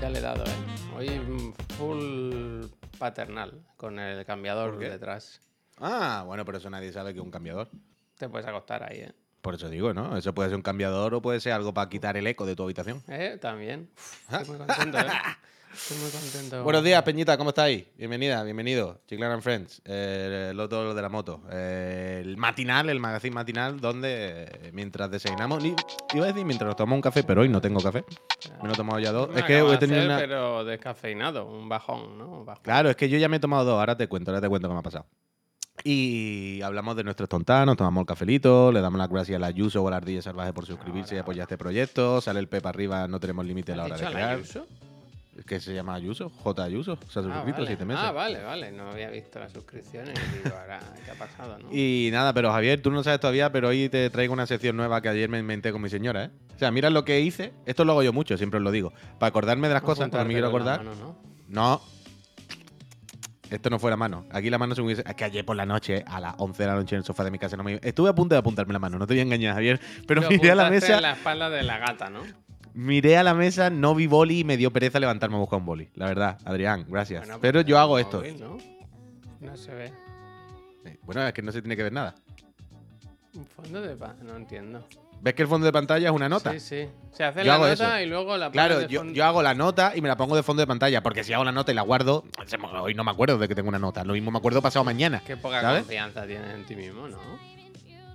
Ya le he dado, ¿eh? Hoy full paternal, con el cambiador detrás. Ah, bueno, pero eso nadie sabe que es un cambiador. Te puedes acostar ahí, ¿eh? Por eso digo, ¿no? Eso puede ser un cambiador o puede ser algo para quitar el eco de tu habitación. ¿Eh? También. Uf, Estoy muy contento, ¿eh? Estoy muy contento. Buenos días, Peñita, ¿cómo estáis? Bienvenida, bienvenido. Chiclan and Friends, eh, lo todo lo de la moto. Eh, el matinal, el magazine matinal, donde eh, mientras desayunamos, ni- iba a decir mientras nos tomamos un café, pero hoy no tengo café. Me lo he tomado ya dos. Me Es que acabo he de tenido hacer, una... Pero descafeinado, un bajón, ¿no? Un bajón. Claro, es que yo ya me he tomado dos, ahora te cuento, ahora te cuento qué me ha pasado. Y hablamos de nuestros tontanos, tomamos el cafelito, le damos las gracias a la Ayuso o a la Ardilla Salvaje por suscribirse y apoyar este proyecto. Sale el Pepa arriba, no tenemos límite a la ¿Has hora de dicho la crear. Ayuso? Que se llama Ayuso, J Ayuso, se ha Ah, suscrito vale. siete meses. Ah, vale, vale. No había visto las suscripciones. y Digo, ahora, ¿qué ha pasado, no? Y nada, pero Javier, tú no sabes todavía, pero hoy te traigo una sección nueva que ayer me inventé con mi señora, ¿eh? O sea, mira lo que hice. Esto lo hago yo mucho, siempre os lo digo. Para acordarme de las cosas, cuando me quiero acordar. mano, ¿no? No. Esto no fue la mano. Aquí la mano se me hubiese. Es que ayer por la noche, a las 11 de la noche en el sofá de mi casa, no me... estuve a punto de apuntarme la mano. No te voy a engañar, Javier. Pero Lo miré a la mesa. en la espalda de la gata, ¿no? Miré a la mesa, no vi boli y me dio pereza levantarme a buscar un boli. La verdad, Adrián, gracias. Bueno, pero yo hago esto. móvil, ¿no? No se ve. Eh, Bueno, es que no se tiene que ver nada. Un fondo de pa- No entiendo. ¿Ves que el fondo de pantalla es una nota? Sí, sí. Se hace Yo la nota eso. y luego la Claro, de yo, yo hago la nota y me la pongo de fondo de pantalla, porque si hago la nota y la guardo, hoy no me acuerdo de que tengo una nota. Lo mismo me acuerdo pasado mañana. Qué poca ¿sabes? confianza tienes en ti mismo, ¿no?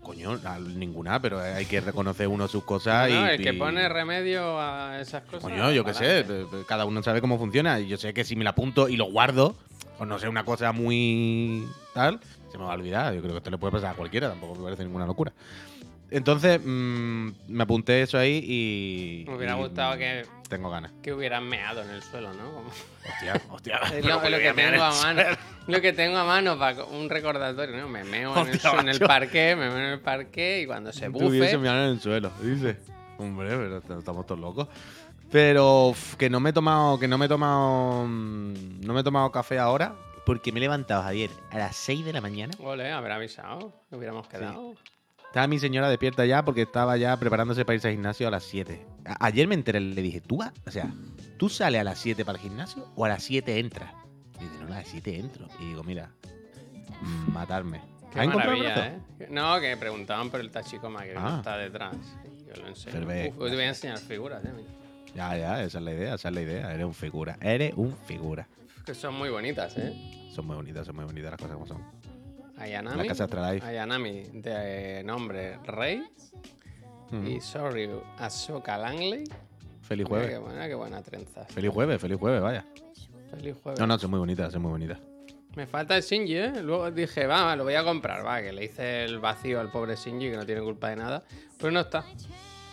Coño, ninguna, pero hay que reconocer uno sus cosas No, y. el que pone remedio a esas cosas. Coño, yo qué sé, cada uno sabe cómo funciona. Y yo sé que si me la apunto y lo guardo, o no sé, una cosa muy tal, se me va a olvidar. Yo creo que esto le puede pasar a cualquiera, tampoco me parece ninguna locura. Entonces, mm, me apunté eso ahí y. Me hubiera y gustado que, Tengo ganas. que hubieran meado en el suelo, ¿no? Como- Hostia, hostia. Es lo, lo que tengo a mano. Lo que tengo a mano para un recordatorio, ¿no? Me meo en el, en el parque, me meo en el parque y cuando se Tuviese bufe. mirado en el suelo, dice. Hombre, pero est- estamos todos locos. Pero que no me he tomado, que no me he tomado, mm, no me he tomado café ahora porque me he levantado Javier a las 6 de la mañana. Ole, habrá avisado. que Hubiéramos quedado. Estaba mi señora despierta ya porque estaba ya preparándose para irse al gimnasio a las 7. A- ayer me enteré, le dije, ¿tú vas? O sea, ¿tú sales a las 7 para el gimnasio o a las 7 entras? Y dice, no, a las 7 entro. Y digo, mira, matarme. Qué ¿Has encontrado el maravilla? ¿eh? No, que preguntaban por el tachicoma que Ah. está detrás. Yo lo enseño. Uf, hoy te voy a enseñar figuras, ¿eh? Ya, ya, esa es la idea, esa es la idea. Eres un figura. Eres un figura. Que son muy bonitas, ¿eh? Son muy bonitas, son muy bonitas las cosas como son. Ayanami. La casa Astralife. Ayanami, de nombre Rey. Mm. Y Sorry, Ahsoka Langley. Feliz Mira jueves. qué buena, qué buena trenza. Feliz jueves, feliz jueves, vaya. Feliz jueves. No, no, son muy bonitas, son muy bonitas. Me falta el Shinji, ¿eh? Luego dije, va, va, lo voy a comprar, va, que le hice el vacío al pobre Shinji, que no tiene culpa de nada. Pero no está.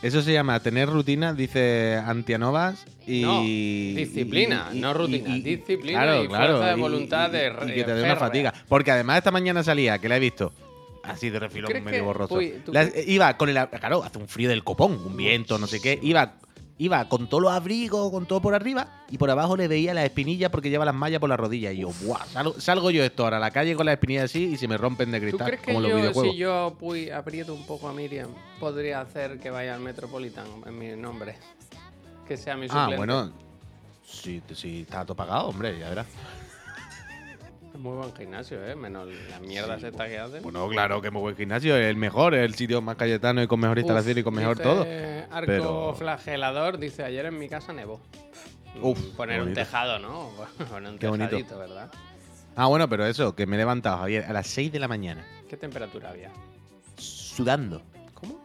Eso se llama tener rutina, dice Antianovas, y... No, disciplina, no rutina, disciplina y fuerza de voluntad de y que te dé una fatiga. Porque además esta mañana salía, que la he visto, así de refilón, medio borroso. uy, ¿tú La- iba con el... Claro, hace un frío del copón, un viento, no sé qué. Iba, iba con todos los abrigos, con todo por arriba, y por abajo le veía las espinillas porque lleva las mallas por la rodilla. Y yo, ¡buah! Salgo, salgo yo esto ahora a la calle con las espinillas así y se me rompen de ¿Tú cristal, crees que como los yo, videojuegos. si yo puy, aprieto un poco a Miriam, podría hacer que vaya al Metropolitan en mi nombre? Que sea mi Ah, suplente. bueno. Si, si está todo pagado, hombre, ya verás. Muy buen gimnasio, ¿eh? Menos la mierda Sí, esta que hacen. Bueno, claro que muy buen gimnasio, es el mejor, es el sitio más cayetano y con mejor Uf, instalación y con mejor dice todo. Arco pero- flagelador, dice, ayer en mi casa nevó. Uf, Poner un bonito. tejado, ¿no? Poner un Qué bonito. tejadito, ¿verdad? Ah, bueno, pero eso, que me he levantado, Javier, a las 6 de la mañana, ¿Qué temperatura había? sudando, ¿Cómo?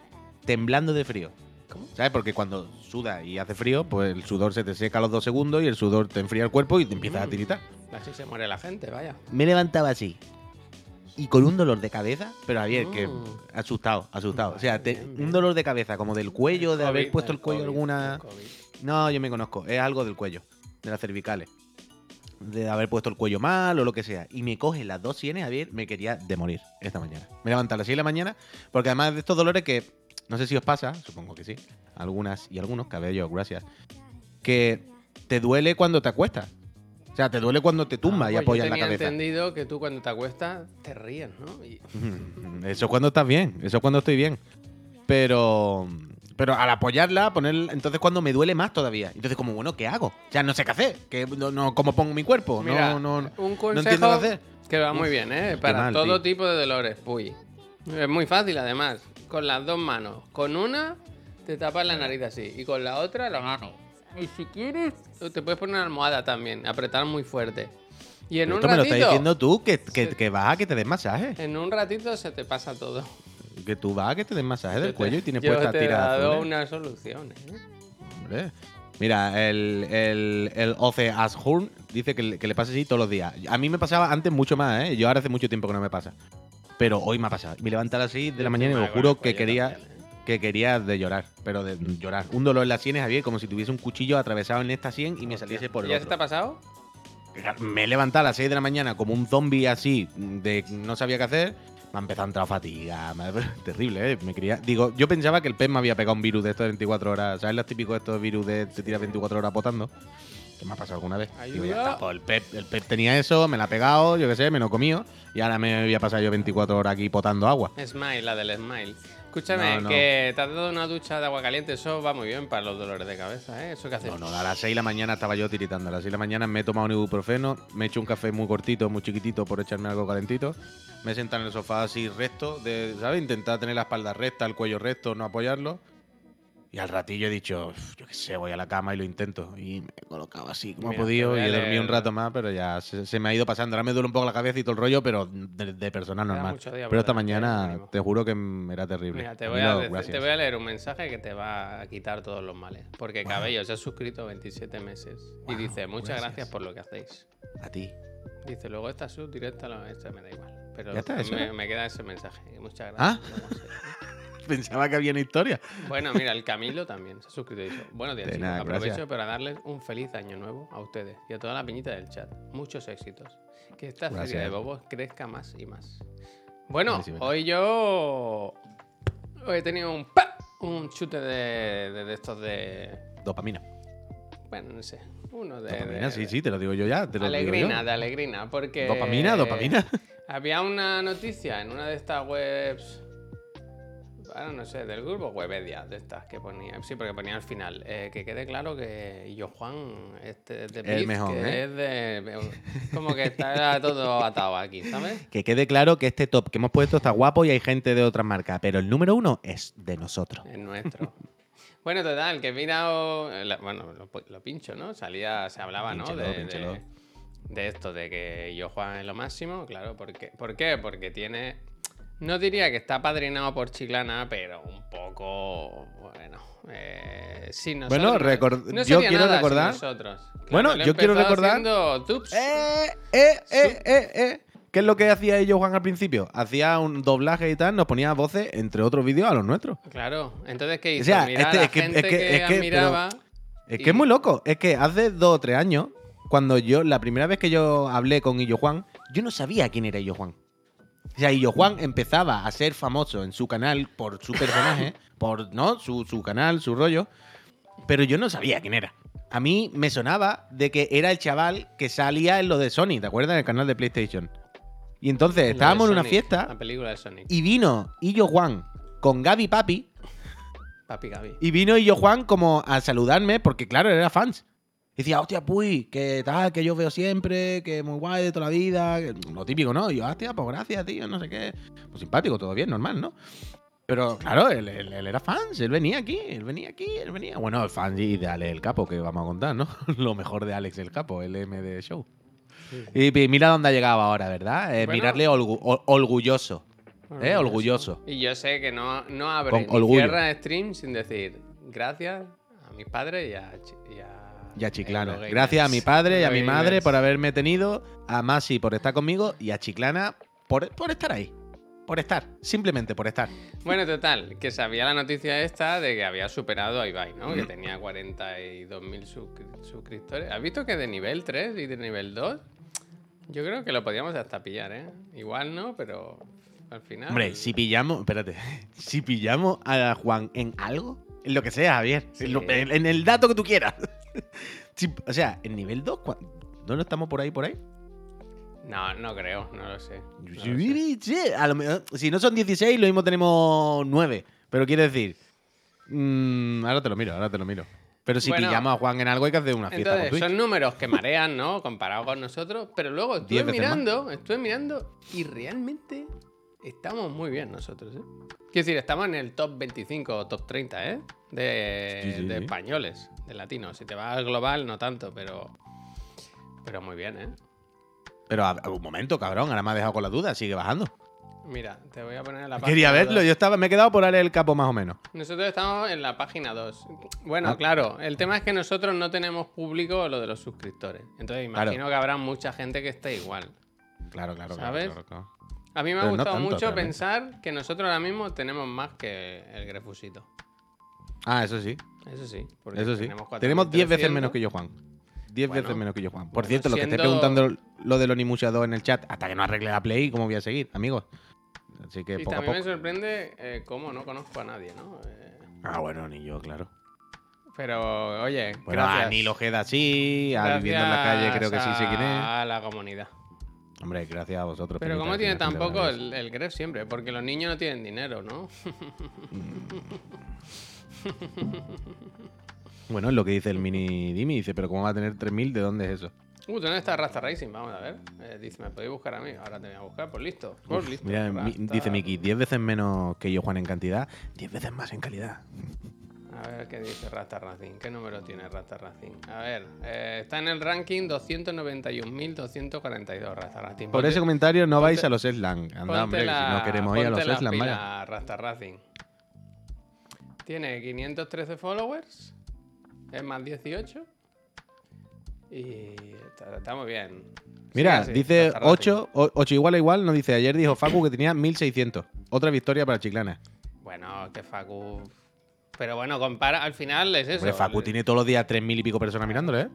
temblando de frío. ¿Cómo? ¿Sabes? Porque cuando suda y hace frío, pues el sudor se te seca a los dos segundos y el sudor te enfría el cuerpo y te empiezas a Mm. tiritar. Así se muere la gente, vaya. Me levantaba así. Y con un dolor de cabeza, pero Javier, que Mm. asustado, asustado. O sea, te- Bien, bien. un dolor de cabeza, como del cuello, de haber COVID, puesto el cuello COVID, alguna. el COVID. No, yo me conozco. Es algo del cuello, de las cervicales. De haber puesto el cuello mal o lo que sea. Y me coge las dos sienes, Javier, me quería de morir esta mañana. Me levanté a las 6 de la mañana, porque además de estos dolores que, no sé si os pasa, supongo que sí, algunas y algunos, cabello, gracias, que te duele cuando te acuestas. O sea, te duele cuando te tumbas Ah, y pues apoyas yo la cabeza. entendido que tú cuando te acuestas te ríes, ¿no? Y- Eso es cuando estás bien, eso es cuando estoy bien. Pero, Pero al apoyarla, poner, entonces cuando me duele más todavía. Entonces como, bueno, ¿qué hago? Ya no sé qué hacer. ¿Qué, no, no- ¿Cómo pongo mi cuerpo? Mira, no, no, un no entiendo consejo qué hacer. que va muy bien, ¿eh? Para mal, todo tío. tipo de dolores, puy. Es muy fácil, además. Con las dos manos. Con una, te tapas la nariz así. Y con la otra, la mano. Y si quieres, te puedes poner una almohada también. Apretar muy fuerte. Y en Pero un esto me lo ratito... estás diciendo tú, que, que, Sí. que vas a que te den masaje. En un ratito se te pasa todo. Que tú vas a que te den masaje del te- cuello y tienes yo puestas te he tiras dado azules. una solución, ¿eh? Hombre. Mira, el, el, el Oce Ashurn dice que, le- que le pasa así todos los días. A mí me pasaba antes mucho más, ¿eh? Yo ahora hace mucho tiempo que no me pasa. Pero hoy me ha pasado. Me levanté a las 6 de la mañana y con juro que quería, también, ¿eh? Que quería de llorar. Pero de llorar. Un dolor en las sienes, Javier, como si tuviese un cuchillo atravesado en esta sien y me saliese por el ¿Ya se te ha pasado? Me he levantado a las 6 de la mañana como un zombie así, de no sabía qué hacer. Me ha empezado a entrar fatiga. Terrible, ¿eh? Me quería... Digo, yo pensaba que el pez me había pegado un virus de estos de 24 horas. ¿Sabes los típicos de estos virus de te tiras 24 horas potando? Que me ha pasado alguna vez. Digo, ya está, pues el pez, el pez tenía eso, me la ha pegado, yo qué sé, me lo he comido. Y ahora me voy a pasar yo 24 horas aquí potando agua. Smile, la del Smile. Escúchame, No, no. que te has dado una ducha de agua caliente, eso va muy bien para los dolores de cabeza, ¿eh? ¿Eso qué haces? No, no, a las 6 de la mañana estaba yo tiritando. A las 6 de la mañana me he tomado un ibuprofeno, me he hecho un café muy cortito, muy chiquitito por echarme algo calentito. Me he sentado en el sofá así recto, de, ¿sabes? Intentar tener la espalda recta, el cuello recto, no apoyarlo. Y al ratillo he dicho, "Uf, yo qué sé, voy a la cama y lo intento. Y me he colocado así como Mira, he podido y he dormido un rato más, pero ya se, se me ha ido pasando. Ahora me duele un poco la cabeza y todo el rollo, pero de, de persona normal. Pero esta mañana te juro que era terrible. Mira, te voy, a, te voy a leer un mensaje que te va a quitar todos los males. Porque Cabello se ha suscrito 27 meses. y Wow, dice, muchas gracias. gracias. por lo que hacéis. A ti. Dice, luego esta sub directa, esta me da igual. Pero ¿Ya está, me, era? me queda ese mensaje. Muchas Ah. gracias. sé. Pensaba que había una historia. Bueno, mira, el Camilo también se ha suscrito y dice, buenos días, chicos. Aprovecho gracias. para darles un feliz año nuevo a ustedes y a toda la piñita del chat. Muchos éxitos. Que esta serie de bobos crezca más y más. Bueno, Sí, sí, verdad. hoy yo hoy he tenido un pa, un chute de, de, de estos de Dopamina. bueno, no sé, uno de, Dopamina, de- sí, sí, te lo digo yo ya. Te lo digo alegrina, yo. de alegrina, porque Dopamina, dopamina. había una noticia en una de estas webs. Ahora no sé, del grupo Webedia, de estas que ponía. Sí, porque ponía al final. eh, que quede claro que Yo Juan este, es de El mejor, que ¿eh? es de. Como que está todo atado aquí, ¿sabes? Que quede claro que este top que hemos puesto está guapo y hay gente de otras marcas, pero el número uno es de nosotros. Es nuestro. bueno, total, que he mirado. bueno, lo, lo pincho, ¿no? Salía, se hablaba, ¿no? De esto, de que Yo Juan es lo máximo, claro. Porque, ¿Por qué? Porque tiene. No diría que está padrinado por Chiclana, pero un poco. Bueno. Eh, sí, nosotros, Bueno, record- no yo quiero nada recordar- nosotros. Claro, Bueno, yo quiero recordar-. ¡Eh, eh, eh, eh, eh! ¿Qué es lo que hacía ellos, Juan, al principio? Hacía un doblaje y tal, nos ponía voces, entre otros vídeos, a los nuestros. Claro. Entonces, ¿qué hizo? sea, Mirar este- a es que- gente es que- que, es que- pero- admiraba. Es Y- que es muy loco. Es que hace dos o tres años, cuando yo, la primera vez que yo hablé con Illo Juan, yo no sabía quién era Illo Juan. O sea, Illo Juan empezaba a ser famoso en su canal por su personaje, por ¿no? su, su canal, su rollo, pero yo no sabía quién era. A mí me sonaba de que era el chaval que salía en lo de Sony, ¿te acuerdas? En el canal de PlayStation. Y entonces estábamos en una Sonic, fiesta La película de Sonic. y vino Illo Juan con Gaby Papi Papi Gaby. y vino Illo Juan como a saludarme, porque claro, era fans. Y decía, hostia, puy, que tal, que yo veo siempre, que muy guay de toda la vida. que- Lo típico, ¿no? Y yo, hostia, pues gracias, tío, no sé qué. Pues simpático, todo bien, normal, ¿no? Pero claro, él, él- él era fans, él venía aquí, él venía aquí, él venía. Bueno, el fan y de Alex el Capo, que vamos a contar, ¿no? Lo mejor de Alex el Capo, el MD Show. Y, y mira dónde ha llegado ahora, ¿verdad? Eh, Bueno. mirarle orgu- orgulloso. ¿Eh? Orgulloso. Y yo sé que no, no abre ni cierra stream sin decir gracias a mis padres y a, Chi- y a, Ya Chiclana. Ego Gamers. Gracias a mi padre y a mi madre por haberme tenido, a Masi por estar conmigo y a Chiclana por, por estar ahí. Por estar, simplemente por estar. Bueno, total, que sabía la noticia esta de que había superado a Ibai, ¿no? Mm. Que tenía 42.000 suscri- suscriptores. ¿Has visto que de nivel 3 y de nivel 2? Yo creo que lo podíamos hasta pillar, ¿eh? Igual no, pero al final... Hombre, si pillamos, espérate, si pillamos a Juan en algo, en lo que sea, Javier, Sí. en, lo- en- en el dato que tú quieras. O sea, en nivel 2, ¿cuán- ¿dónde estamos por ahí, por ahí? No, no creo, no lo sé. no lo sé. Sí, a lo mejor- si no son 16, lo mismo tenemos 9. Pero quiero decir, Mm, ahora te lo miro, ahora te lo miro. Pero si Bueno, pillamos a Juan en algo hay que hacer una fiesta Entonces, con Twitch. son números que marean, ¿no? Comparado con nosotros. Pero luego estuve mirando, estuve mirando y realmente estamos muy bien nosotros, ¿eh? Quiero decir, estamos en el top 25 o top 30, ¿eh? De, Sí, sí, de sí. españoles, de latinos. Si te vas al global, no tanto, pero. Pero muy bien, ¿eh? Pero a, a un momento, cabrón, ahora me ha dejado con la duda, sigue bajando. Mira, te voy a poner la Quería página verlo, dos. yo estaba, me he quedado por darle el capo más o menos. Nosotros estamos en la página 2. Bueno, Ah. claro, el tema es que nosotros no tenemos público lo de los suscriptores. Entonces Claro. imagino que habrá mucha gente que esté igual. Claro, claro, claro, ¿Sabes? claro, claro. A mí me ha no gustado tanto, mucho realmente. pensar que nosotros ahora mismo tenemos más que el Grefusito. Ah, eso sí, Eso sí. porque eso sí. Tenemos, Tenemos 10 veces 4.300. menos que yo, Juan. 10 Bueno, veces menos que yo, Juan. Por bueno, cierto, lo que esté preguntando lo del Onimusha 2 en el chat, hasta que no arregle la Play, ¿cómo voy a seguir, amigos? Así que Y poco a también poco. me sorprende eh, cómo no conozco a nadie, ¿no? Eh, Ah, bueno, ni yo, claro. pero, oye, Bueno, gracias. a Nilo Ojeda sí, a Viviendo en la Calle creo que sí sé quién es. A la comunidad. Hombre, gracias a vosotros. Pero ¿cómo tiene la tan gente poco maravillosa. el, el Gref siempre? Porque los niños no tienen dinero, ¿no? Bueno, es lo que dice el mini Dimi. Dice, pero ¿cómo va a tener 3.000? ¿De dónde es eso? Uh, ¿dónde está Rasta Racing? Vamos a ver. Eh, dice, ¿me podéis buscar a mí? Ahora te voy a buscar. Pues listo. Pues listo. Mira, mi- Rasta- dice Miki, 10 veces menos que yo, Juan, en cantidad, 10 veces más en calidad. A ver qué dice Rasta Racing. ¿Qué número tiene Rasta Racing? A ver, eh, está en el ranking 291.242 Rasta Racing. Por ese comentario no vais a los Slang. Anda, ponte hombre, si la- no queremos ir a los Slang, vaya. Rasta Racing. Tiene 513 followers. Es más 18. Y está, está muy bien. Mira, dice Rasta Racing. 8, 8 igual a igual, no dice. Ayer dijo Facu que tenía 1600. Otra victoria para Chiclana. Bueno, que Facu. Pero bueno, compara. Al final es eso. Hombre, Facu tiene todos los días 3.000 y pico personas mirándole, ¿eh?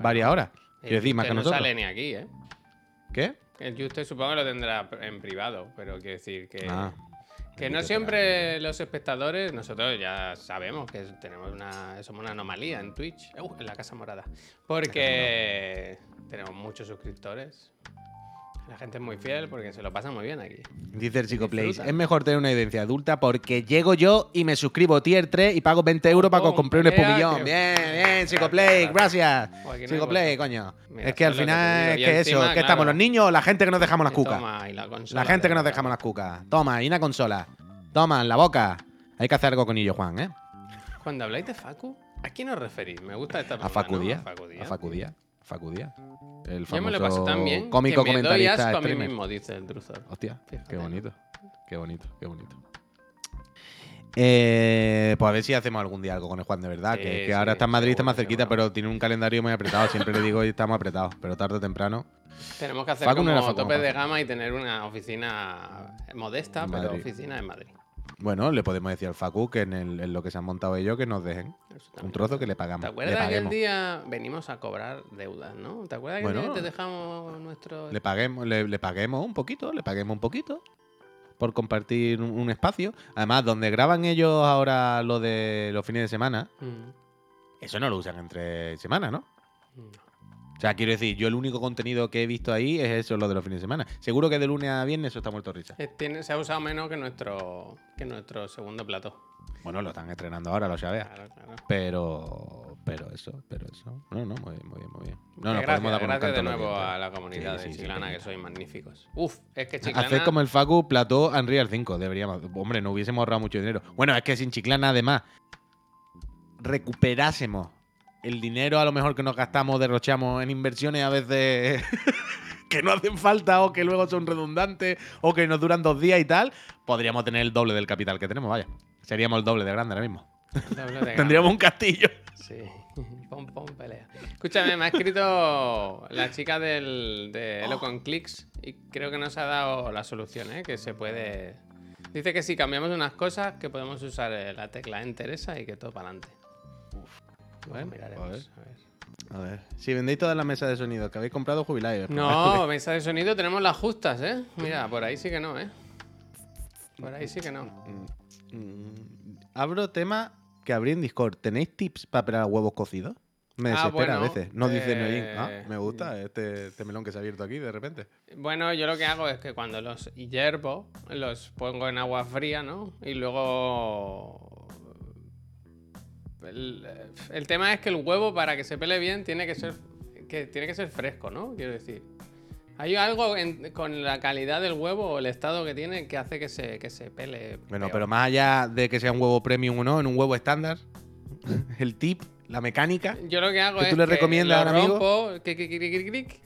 Varias horas. Quiero decir, más que no nosotros. sale ni aquí, ¿eh? ¿Qué? El Juste supongo que lo tendrá en privado, pero quiero decir que. Ah, Que no siempre los espectadores, nosotros ya sabemos que tenemos una, somos una anomalía en Twitch, uh, en la Casa Morada, porque tenemos muchos suscriptores. La gente es muy fiel porque se lo pasa muy bien aquí. Dice el Disfruta. es mejor tener una evidencia adulta porque llego yo y me suscribo tier 3 y pago 20 euros para Pum, compre un espumillón. que- Bien, bien, Chico Gracias. Oh, no Chico hay Play, botón. coño. Mira, es que al es que final es que eso, que estamos los niños o la gente que nos dejamos las cucas. toma, y la, consola La gente que nos dejamos las cucas. Toma, y una consola. Toma, en la boca. Hay que hacer algo con ello, Juan, ¿eh? Cuando habláis de Facu, ¿a quién os referís? Me gusta esta A broma, Facu ¿no? A Facu Díaz. A Facu Díaz. El Yo me lo paso famoso tan bien cómico que me doy comentarista asco a mí streamer. mismo, dice el Druzor. Hostia, Fíjate. qué bonito. Qué bonito, qué bonito. Eh, pues a ver si hacemos algún día algo con el Juan de verdad. Sí, que, que sí, ahora está en Madrid, está más seguro, cerquita, seguro. pero tiene un calendario muy apretado. Siempre le digo y estamos apretados, pero tarde o temprano. Tenemos que hacer Facu no era como Facu, tope Facu. de gama y tener una oficina modesta, En pero Madrid. oficina en Madrid. Bueno, le podemos decir al Facu que en, el- en lo que se han montado ellos que nos dejen un trozo que le pagamos. ¿Te acuerdas aquel paguemos. día venimos a cobrar deudas, no? ¿Te acuerdas que Bueno. te dejamos nuestro... Le paguemos, le, le paguemos un poquito, le paguemos un poquito por compartir un, un espacio. Además, donde graban ellos ahora lo de los fines de semana, Mm, eso no lo usan entre semanas, ¿no? no. O sea, quiero decir, yo el único contenido que he visto ahí es eso, lo de los fines de semana. Seguro que de lunes a viernes eso está muerto risa. Eh, tiene- se ha usado menos que nuestro, que nuestro segundo plató. Bueno, lo están estrenando ahora, lo sabes. Claro, claro. Pero, pero eso, pero eso. No, no, muy bien, muy bien, muy bien. No, nos podemos dar gracias un gracias de nuevo a la comunidad Sí, de sí, Chiclana, sí. que sois magníficos. Uf, es que Chiclana... Hacer como el Facu plató Unreal 5, deberíamos. Hombre, no hubiésemos ahorrado mucho dinero. Bueno, es que sin Chiclana, además, recuperásemos el dinero a lo mejor que nos gastamos, derrochamos en inversiones a veces que no hacen falta o que luego son redundantes o que nos duran dos días y tal, podríamos tener el doble del capital que tenemos, vaya. Seríamos el doble de grande ahora mismo. Tendríamos un castillo. Sí, pom pom pelea. Escúchame, me ha escrito la chica del, de Eloquent Clicks y creo que nos ha dado la solución, ¿eh? que se puede. Dice que si cambiamos unas cosas, que podemos usar eh, la tecla Enter esa y que todo para adelante. Bueno, miraremos. a ver. a ver. A ver, si vendéis todas las mesas de sonido que habéis comprado, jubiláis. No, mesa de sonido tenemos las justas, ¿eh? Mira, por ahí sí que no, ¿eh? Por ahí sí que no. Mm, mm, Abro tema que abrí en Discord. ¿Tenéis tips para preparar huevos cocidos? Me Ah, desespera bueno, a veces. No dice eh, Noin. Ah, me gusta este, este melón que se ha abierto aquí de repente. Bueno, yo lo que hago es que cuando los hiervo, los pongo en agua fría, ¿no? Y luego el, el tema es que el huevo, para que se pele bien, tiene que ser, que, tiene que ser fresco, ¿no? Quiero decir. Hay algo en- con la calidad del huevo o el estado que tiene que hace que se, que se pele. Bueno, peor. pero más allá de que sea un huevo premium o no, en un huevo estándar, el tip, la mecánica. Yo lo que hago ¿Qué es. tú le que recomiendas lo al amigo? rompo, cric, cric, cric, cric, cric,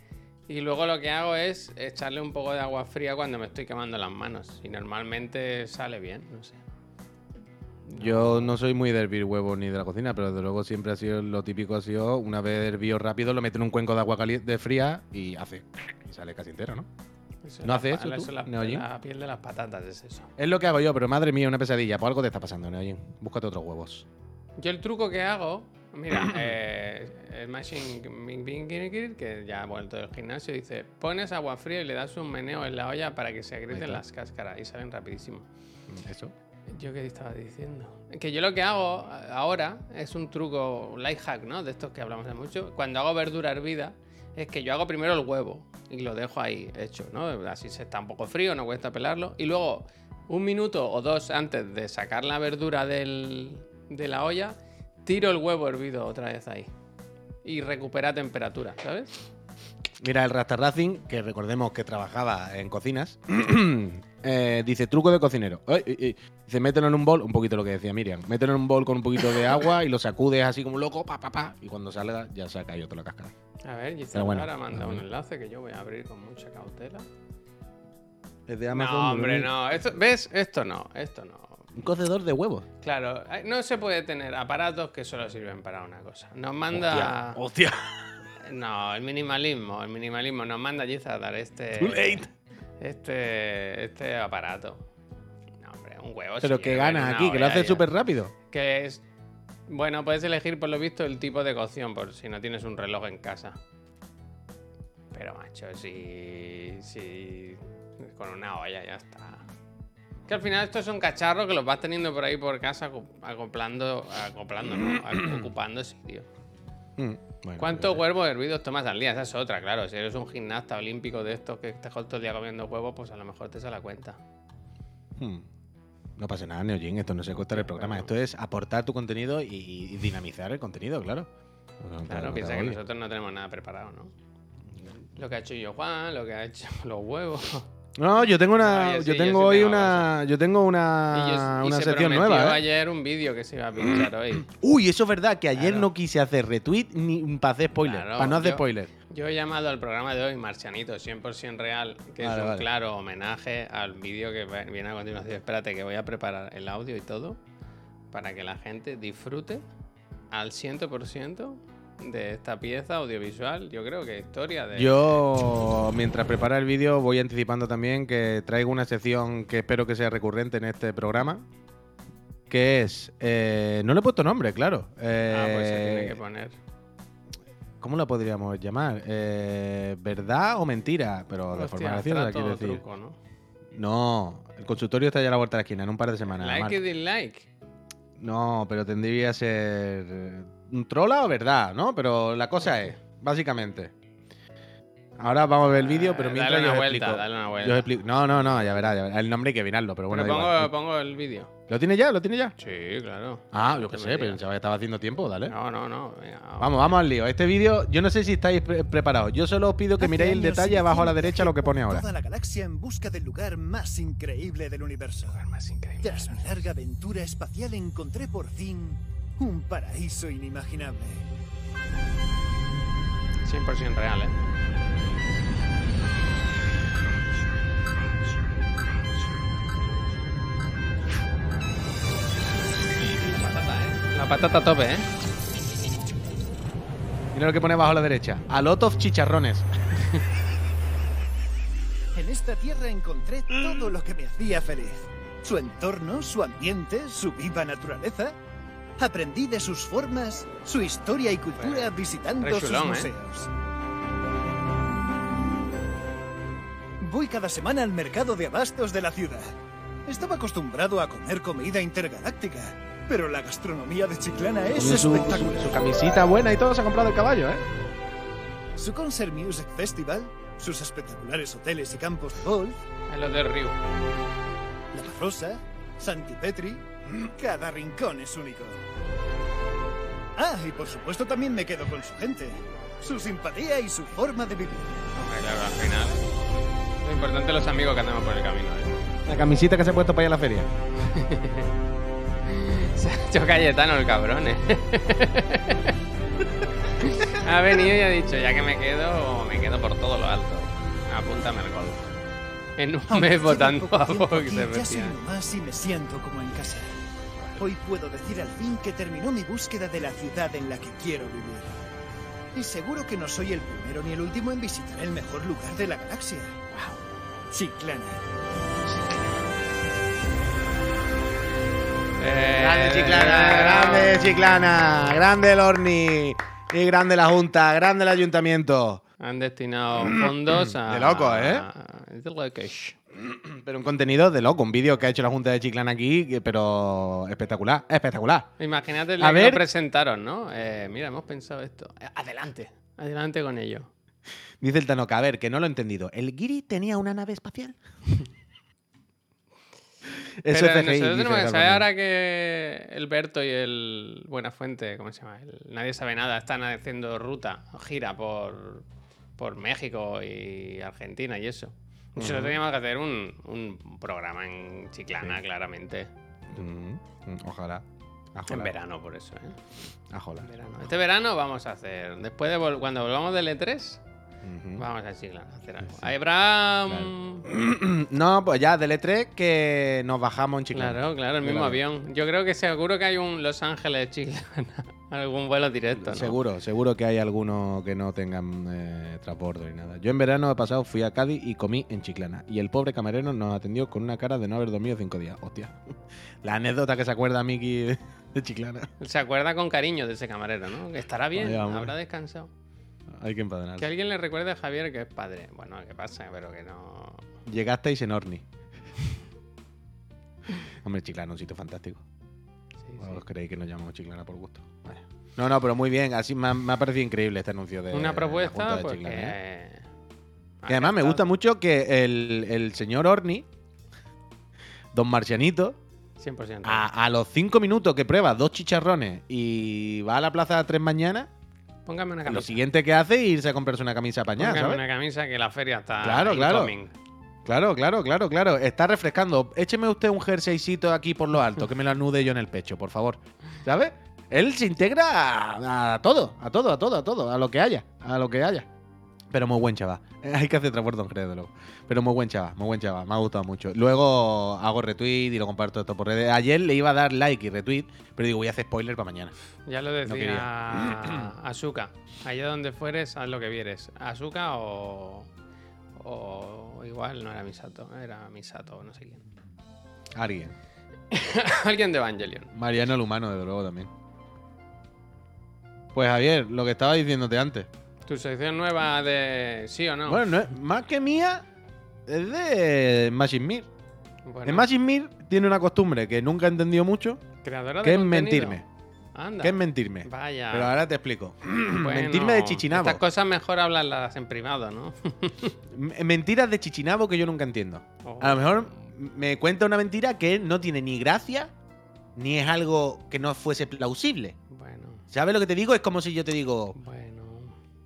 y luego lo que hago es echarle un poco de agua fría cuando me estoy quemando las manos. Y normalmente sale bien, no sé. Yo no soy muy de hervir huevos ni de la cocina, pero desde luego siempre ha sido lo típico ha sido una vez hervido rápido, lo meto en un cuenco de agua caliente fría y hace y sale casi entero, ¿no? Eso ¿No hace eso tú, la, la piel de las patatas, es eso. Es lo que hago yo, pero madre mía, una pesadilla. Pues algo te está pasando, Neojin. Búscate otros huevos. Yo el truco que hago, mira, eh, el Machine que ya ha vuelto del gimnasio, dice, pones agua fría y le das un meneo en la olla para que se agrieten las cáscaras y salen rapidísimo. Eso. ¿Yo qué estaba diciendo? Que yo lo que hago ahora es un truco, un life hack, ¿no? De estos que hablamos de mucho. Cuando hago verdura hervida, es que yo hago primero el huevo y lo dejo ahí hecho, ¿no? Así se está un poco frío, no cuesta pelarlo. Y luego, un minuto o dos antes de sacar la verdura del- de la olla, tiro el huevo hervido otra vez ahí. Y recupera temperatura, ¿sabes? Mira, el Rasta Racing, que recordemos que trabajaba en cocinas, eh, dice truco de cocinero. Ay, ay, ay. Dice, mételo en un bol, un poquito lo que decía Miriam, mételo en un bol con un poquito de agua y lo sacudes así como un loco, pa, pa, pa, y cuando salga ya se ha caído toda la cáscara. A ver, Gisela bueno, ahora manda un enlace que yo voy a abrir con mucha cautela. Es de No, hombre, no. Esto, ¿Ves? Esto no, esto no. Un cocedor de huevos. Claro, no se puede tener aparatos que solo sirven para una cosa. Nos manda. Hostia. No, el minimalismo, el minimalismo. Nos manda Giza a dar este. Too late. Este. Este aparato. No, hombre, un huevo. Pero que ganas aquí, que lo olla hace ya. súper rápido. Que es. Bueno, puedes elegir por lo visto el tipo de cocción, por si no tienes un reloj en casa. Pero macho, si. si. Con una olla ya está. Que al final estos son cacharros que los vas teniendo por ahí por casa aco- acoplando. acoplando, ¿no? Ocupando sitio. Mm, bueno, ¿Cuántos pero- huevos hervidos tomas al día? Esa es otra, claro. Si eres un gimnasta olímpico de estos que estás todo el día comiendo huevos, pues a lo mejor te sale la cuenta. Hmm. No pasa nada, Neojin, esto no es cortar el programa, esto es aportar tu contenido y, y dinamizar el contenido, claro. Claro, piensa que nosotros no tenemos nada preparado, ¿no? Lo que ha hecho yo Juan, lo que ha hecho los huevos. No, yo tengo una, Ah, yo yo sí, yo tengo sí hoy una, yo tengo una, y yo- y una se sección nueva. ¿eh? ayer un vídeo que se iba a pinchar hoy. Uy, eso es verdad que ayer Claro. no quise hacer retweet ni para hacer spoiler, Claro, para no hacer yo- spoiler. Yo he llamado al programa de hoy Marcianito 100% real, que Vale, es un vale. claro homenaje al vídeo que viene a continuación. Espérate que voy a preparar el audio y todo para que la gente disfrute al 100% de esta pieza audiovisual. Yo creo que historia de... Yo, mientras prepara el vídeo, voy anticipando también que traigo una sección que espero que sea recurrente en este programa. Que es. eh, no le he puesto nombre, claro. Ah, pues se tiene Eh, que poner. ¿Cómo la podríamos llamar? Eh, ¿Verdad o mentira? Pero de forma graciosa, quiero decir. truco, ¿no? No, el consultorio está ya a la vuelta de la esquina, en un par de semanas. Like y dislike. No, pero tendría que ser. ¿Un trola o verdad, no? Pero la cosa es, básicamente. Ahora vamos a ver el vídeo, pero Ah, mientras dale yo una os vuelta, explico. dale una Yo vuelta. explico- No, no, no, ya verá, ya verá. El nombre hay que mirarlo, pero bueno. Pero pongo, igual. pongo el vídeo. ¿Lo tiene ya? ¿Lo tiene ya? Sí, claro. Ah, yo qué Te sé, pensaba que estaba haciendo tiempo, dale. No, no, no. venga, vamos. Vamos, vamos al lío. Este vídeo, yo no sé si estáis pre- preparados. Yo solo os pido que Hace miréis el detalle abajo a la derecha lo que pone ahora. Toda la galaxia en busca del lugar más increíble del universo. Más increíble. Tras mi larga aventura espacial encontré por fin un paraíso inimaginable. 100% real, ¿eh? La patata, ¿eh? La patata a tope, ¿eh? Mira lo que pone abajo a la derecha. A lot of chicharrones. En esta tierra encontré todo lo que me hacía feliz. Su entorno, su ambiente, su viva naturaleza. Aprendí de sus formas, su historia y cultura Bueno, visitando sus chulón, ¿eh? museos. Voy cada semana al mercado de abastos de la ciudad. Estaba acostumbrado a comer comida intergaláctica, pero la gastronomía de Chiclana es su, espectacular. su camisita buena y todo se ha comprado el caballo, ¿eh? Su Concert Music Festival, sus espectaculares hoteles y campos de golf, Es lo del río. La Rosa, Santi Petri, cada rincón es único. Ah, y por supuesto también me quedo con su gente. Su simpatía y su forma de vivir. Hombre, claro, al final. Lo importante es los amigos que andamos por el camino. ¿eh? La camisita que se ha puesto para ir a la feria. Se ha hecho Cayetano el cabrón, ¿eh? ha venido y ha dicho, ya que me quedo, me quedo por todo lo alto. Apúntame al golf. En un mes votando a Vox, Ya soy más y me siento como en casa. Hoy puedo decir al fin que terminó mi búsqueda de la ciudad en la que quiero vivir. Y seguro que no soy el primero ni el último en visitar el mejor lugar de la galaxia. ¡Wow! Chiclana. Eh, Grande Chiclana, grande Chiclana, grande el Orni y grande la Junta, grande el Ayuntamiento. Han destinado fondos a. De loco, ¿eh? De locos. Pero un contenido de loco, un vídeo que ha hecho la Junta de Chiclana aquí, pero espectacular, espectacular. Imagínate A día que ver. lo presentaron, ¿no? Eh, mira, hemos pensado esto. Adelante, adelante con ello. Dice el Tanoca, a ver, que no lo he entendido. ¿El Giri tenía una nave espacial? Eso Pero es CGI, nosotros tenemos que saber ahora que el Berto y el Buenafuente, ¿cómo se llama? El- nadie sabe nada, están haciendo ruta, gira por, por México y Argentina y eso. Nosotros teníamos que hacer un, un programa en Chiclana, claramente. Ojalá. En verano, por eso, ¿eh? Ojalá. En verano. Este verano vamos a hacer, después de vol- cuando volvamos del E3, Vamos a Chiclana a hacer algo. Sí. Mm, No, pues ya del E3 que nos bajamos en Chiclana. Claro, claro, el mismo Claro. avión. Yo creo que seguro que hay un Los Ángeles Chiclana, algún vuelo directo, ¿no? Seguro, seguro que hay algunos que no tengan eh, transbordo ni nada. Yo en verano pasado fui a Cádiz y comí en Chiclana. Y el pobre camarero nos atendió con una cara de no haber dormido cinco días. Hostia. La anécdota que se acuerda Miki de Chiclana. Se acuerda con cariño de ese camarero, ¿no? Estará bien, Vaya, hombre. habrá descansado. Hay que empadronar. Que alguien le recuerde a Javier que es padre. Bueno, ¿qué pasa? Pero que no. Llegasteis en Orni. Hombre, Chiclana, un sitio fantástico. Sí, ¿O sí. os creéis que nos llamamos Chiclana por gusto? No, no, pero muy bien. Así me ha, me ha parecido increíble este anuncio de. Una propuesta, de pues Chiclana, ¿eh? que. Y además me gusta mucho que el, el señor Orni, don Marcianito, 100%. a, a los cinco minutos que prueba dos chicharrones y va a la plaza a tres mañana, Póngame una lo camisa. siguiente que hace es irse a comprarse una camisa apañada, Póngame ¿sabes? una camisa que la feria está. Claro, claro. incoming. Claro, claro, claro, claro. Está refrescando. Écheme usted un jerseycito aquí por lo alto, que me lo anude yo en el pecho, por favor. ¿Sabes? Él se integra a, a todo, a todo, a todo, a todo, a lo que haya, a lo que haya. Pero muy buen chaval. Hay que hacer redes, de luego. Pero muy buen chaval, muy buen chaval. Me ha gustado mucho. Luego hago retweet y lo comparto esto por redes. Ayer le iba a dar like y retweet, pero digo, voy a hacer spoiler para mañana. Ya lo decía Azuka. Allá donde fueres, haz lo que vieres. Azuka o. O igual no era Misato, era Misato, no sé quién. Alguien. Alguien de Evangelion. Mariano el humano, desde luego también. Pues Javier, lo que estaba diciéndote antes. Tu sección nueva de sí o no. Bueno, no es- más que mía, es de Machine Mir. Bueno, En Machine Mir tiene una costumbre que nunca he entendido mucho, creadora de que es contenido. mentirme. Anda. Que es mentirme. Vaya. Pero ahora te explico. Bueno, mentirme de chichinabo. Estas cosas mejor hablarlas en privado, ¿no? M- Mentiras de chichinabo que yo nunca entiendo. A lo mejor me cuenta una mentira que no tiene ni gracia, ni es algo que no fuese plausible. Bueno, ¿Sabes lo que te digo? Es como si yo te digo, bueno.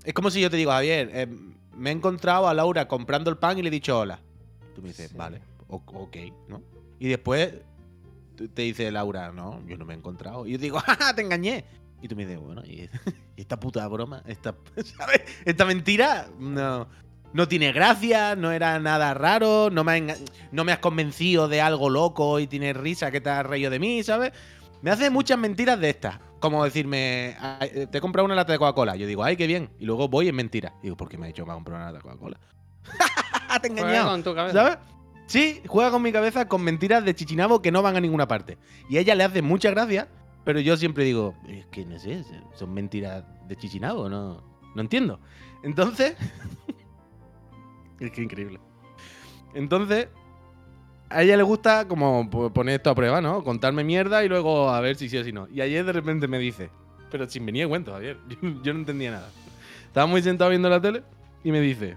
Es como si yo te digo, Javier, eh, me he encontrado a Laura comprando el pan y le he dicho hola. Tú me dices, Sí. vale, ok, ¿no? Y después te dice Laura, no, yo no me he encontrado. Y yo digo, ¡ja, te engañé! Y tú me dices, bueno, y, esta puta broma, esta, ¿sabes? Esta mentira no, no tiene gracia, no era nada raro, no me, ha enga- no me has convencido de algo loco y tienes risa que te has reído de mí, ¿sabes? Me hace muchas mentiras de estas. Como decirme, "Ay, eh, te he comprado una lata de Coca-Cola. Yo digo, ay, qué bien. Y luego voy y es mentira. Digo, ¿por qué me ha dicho que me ha comprado una lata de Coca-Cola? te he Juega engañado. con tu cabeza. ¿Sabes? Sí, juega con mi cabeza con mentiras de chichinabo que no van a ninguna parte. Y a ella le hace mucha gracia, pero yo siempre digo, es que no sé, son mentiras de chichinabo, no, no entiendo. Entonces, es que increíble. Entonces, a ella le gusta como po- poner esto a prueba, ¿no? Contarme mierda y luego a ver si sí o si no. Y ayer de repente me dice, pero sin venir cuento, ayer, yo, yo no entendía nada. Estaba muy sentado viendo la tele y me dice,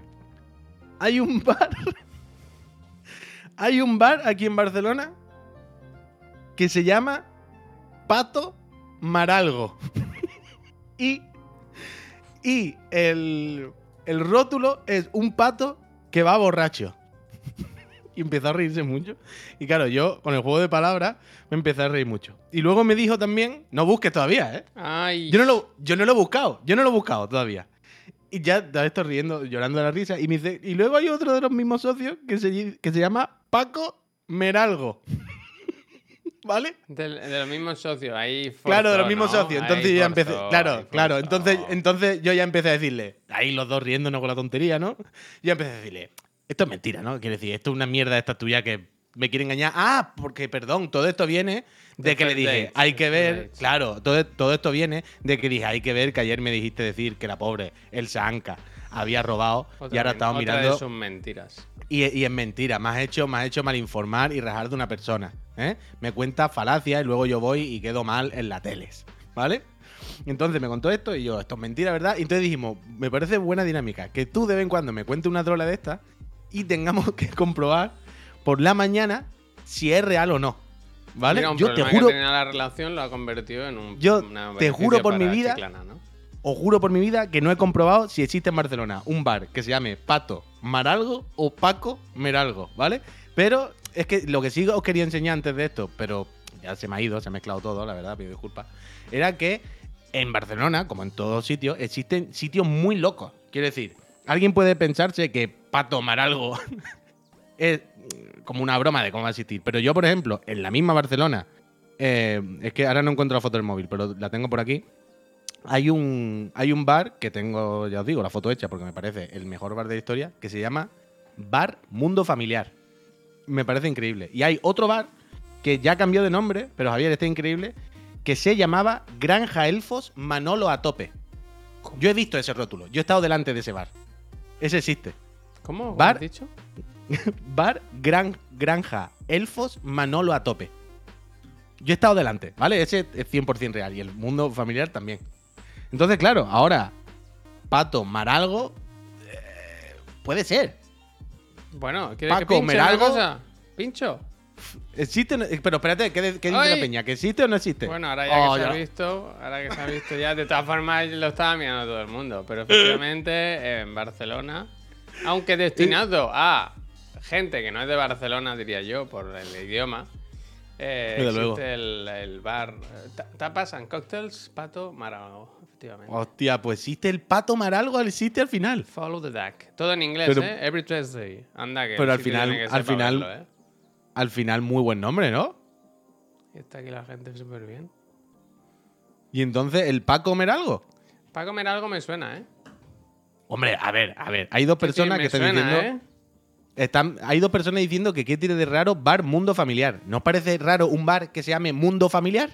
hay un bar, hay un bar aquí en Barcelona que se llama Pato Maralgo. Y, y el, el rótulo es un pato que va borracho. Y empezó a reírse mucho. Y claro, yo con el juego de palabras me empecé a reír mucho. Y luego me dijo también, no busques todavía, ¿eh? Ay. Yo no lo, yo no lo he buscado, yo no lo he buscado todavía. Y ya estoy riendo, llorando de la risa. Y me dice, y luego hay otro de los mismos socios que se, que se llama Paco Meralgo. ¿Vale? De, los mismos socios, ahí Claro, de los forzó, mismos ¿no? socios. Ahí Entonces yo ya empecé. forzó, Claro, claro. forzó. Entonces, entonces yo ya empecé a decirle, ahí los dos riéndonos con la tontería, ¿no? Y ya empecé a decirle, esto es mentira, ¿no? Quiero decir, esto es una mierda esta tuya que me quiere engañar. Ah, porque, perdón, todo esto viene de que le dije, hay que ver, claro, todo, todo esto viene de que dije, hay que ver que ayer me dijiste decir que la pobre Elsa Anka había robado y Otra ahora estamos otra mirando de sus mentiras. y, y es mentira, me has hecho, me has hecho mal informar y rajar de una persona. ¿eh? Me cuenta falacia y luego yo voy y quedo mal en la teles. ¿Vale? Entonces me contó esto y yo, esto es mentira, ¿verdad? Y entonces dijimos, me parece buena dinámica, que tú de vez en cuando me cuentes una trola de esta y tengamos que comprobar por la mañana si es real o no. ¿Vale? Mira, un yo te que juro, tenía la relación lo ha convertido en un. Yo te juro por mi vida Chiclana, ¿no? os juro por mi vida que no he comprobado si existe en Barcelona un bar que se llame Pato Maralgo o Paco Meralgo, ¿vale? Pero es que lo que sí os quería enseñar antes de esto, pero ya se me ha ido, se ha mezclado todo, la verdad, pido disculpas, era que en Barcelona, como en todos sitios, existen sitios muy locos. Quiero decir, alguien puede pensarse que Pato Maralgo es mm, como una broma de cómo va a existir, pero yo, por ejemplo, en la misma Barcelona, eh, es que ahora no encuentro la foto del móvil, pero la tengo por aquí. Hay un, hay un bar que tengo, ya os digo, la foto hecha porque me parece el mejor bar de la historia, que se llama Bar Mundo Familiar. Me parece increíble. Y hay otro bar que ya cambió de nombre, pero Javier está increíble, que se llamaba Granja Elfos Manolo a tope. Yo he visto ese rótulo, yo he estado delante de ese bar. Ese existe. ¿Cómo? ¿Cómo Bar- has dicho? Bar Gran, Granja Elfos Manolo a tope. Yo he estado delante, ¿vale? Ese es 100% real y el mundo familiar también. Entonces, claro, ahora Pato Maralgo eh, puede ser. Bueno, ¿quieres que Paco, pinche una Meralgo. cosa? ¿Pincho? ¿Existe? o no- Pero espérate, ¿qué, de- qué dice Ay. la peña? ¿Que existe o no existe? Bueno, ahora ya Oh, que se ya. ha visto, ahora que se ha visto ya, de todas formas lo estaba mirando todo el mundo, pero efectivamente en Barcelona, aunque destinado a gente que no es de Barcelona, diría yo, por el idioma, eh, Desde existe luego. el, el bar eh, ta- Tapas and Cocktails Pato Marago, efectivamente. Hostia, pues existe el Pato Maralgo, existe al final. Follow the duck. Todo en inglés, Pero- ¿eh? Every Tuesday. Anda que Pero al final- tiene que al ser final- verlo, ¿eh? Al final, muy buen nombre, ¿no? Y está aquí la gente súper bien. Y entonces, ¿el Paco Meralgo? Para comer algo me suena, ¿eh? Hombre, a ver, a ver. Hay dos personas que están suena, diciendo. ¿eh? Están, hay dos personas diciendo que qué tiene de raro bar Mundo Familiar. ¿No parece raro un bar que se llame Mundo Familiar?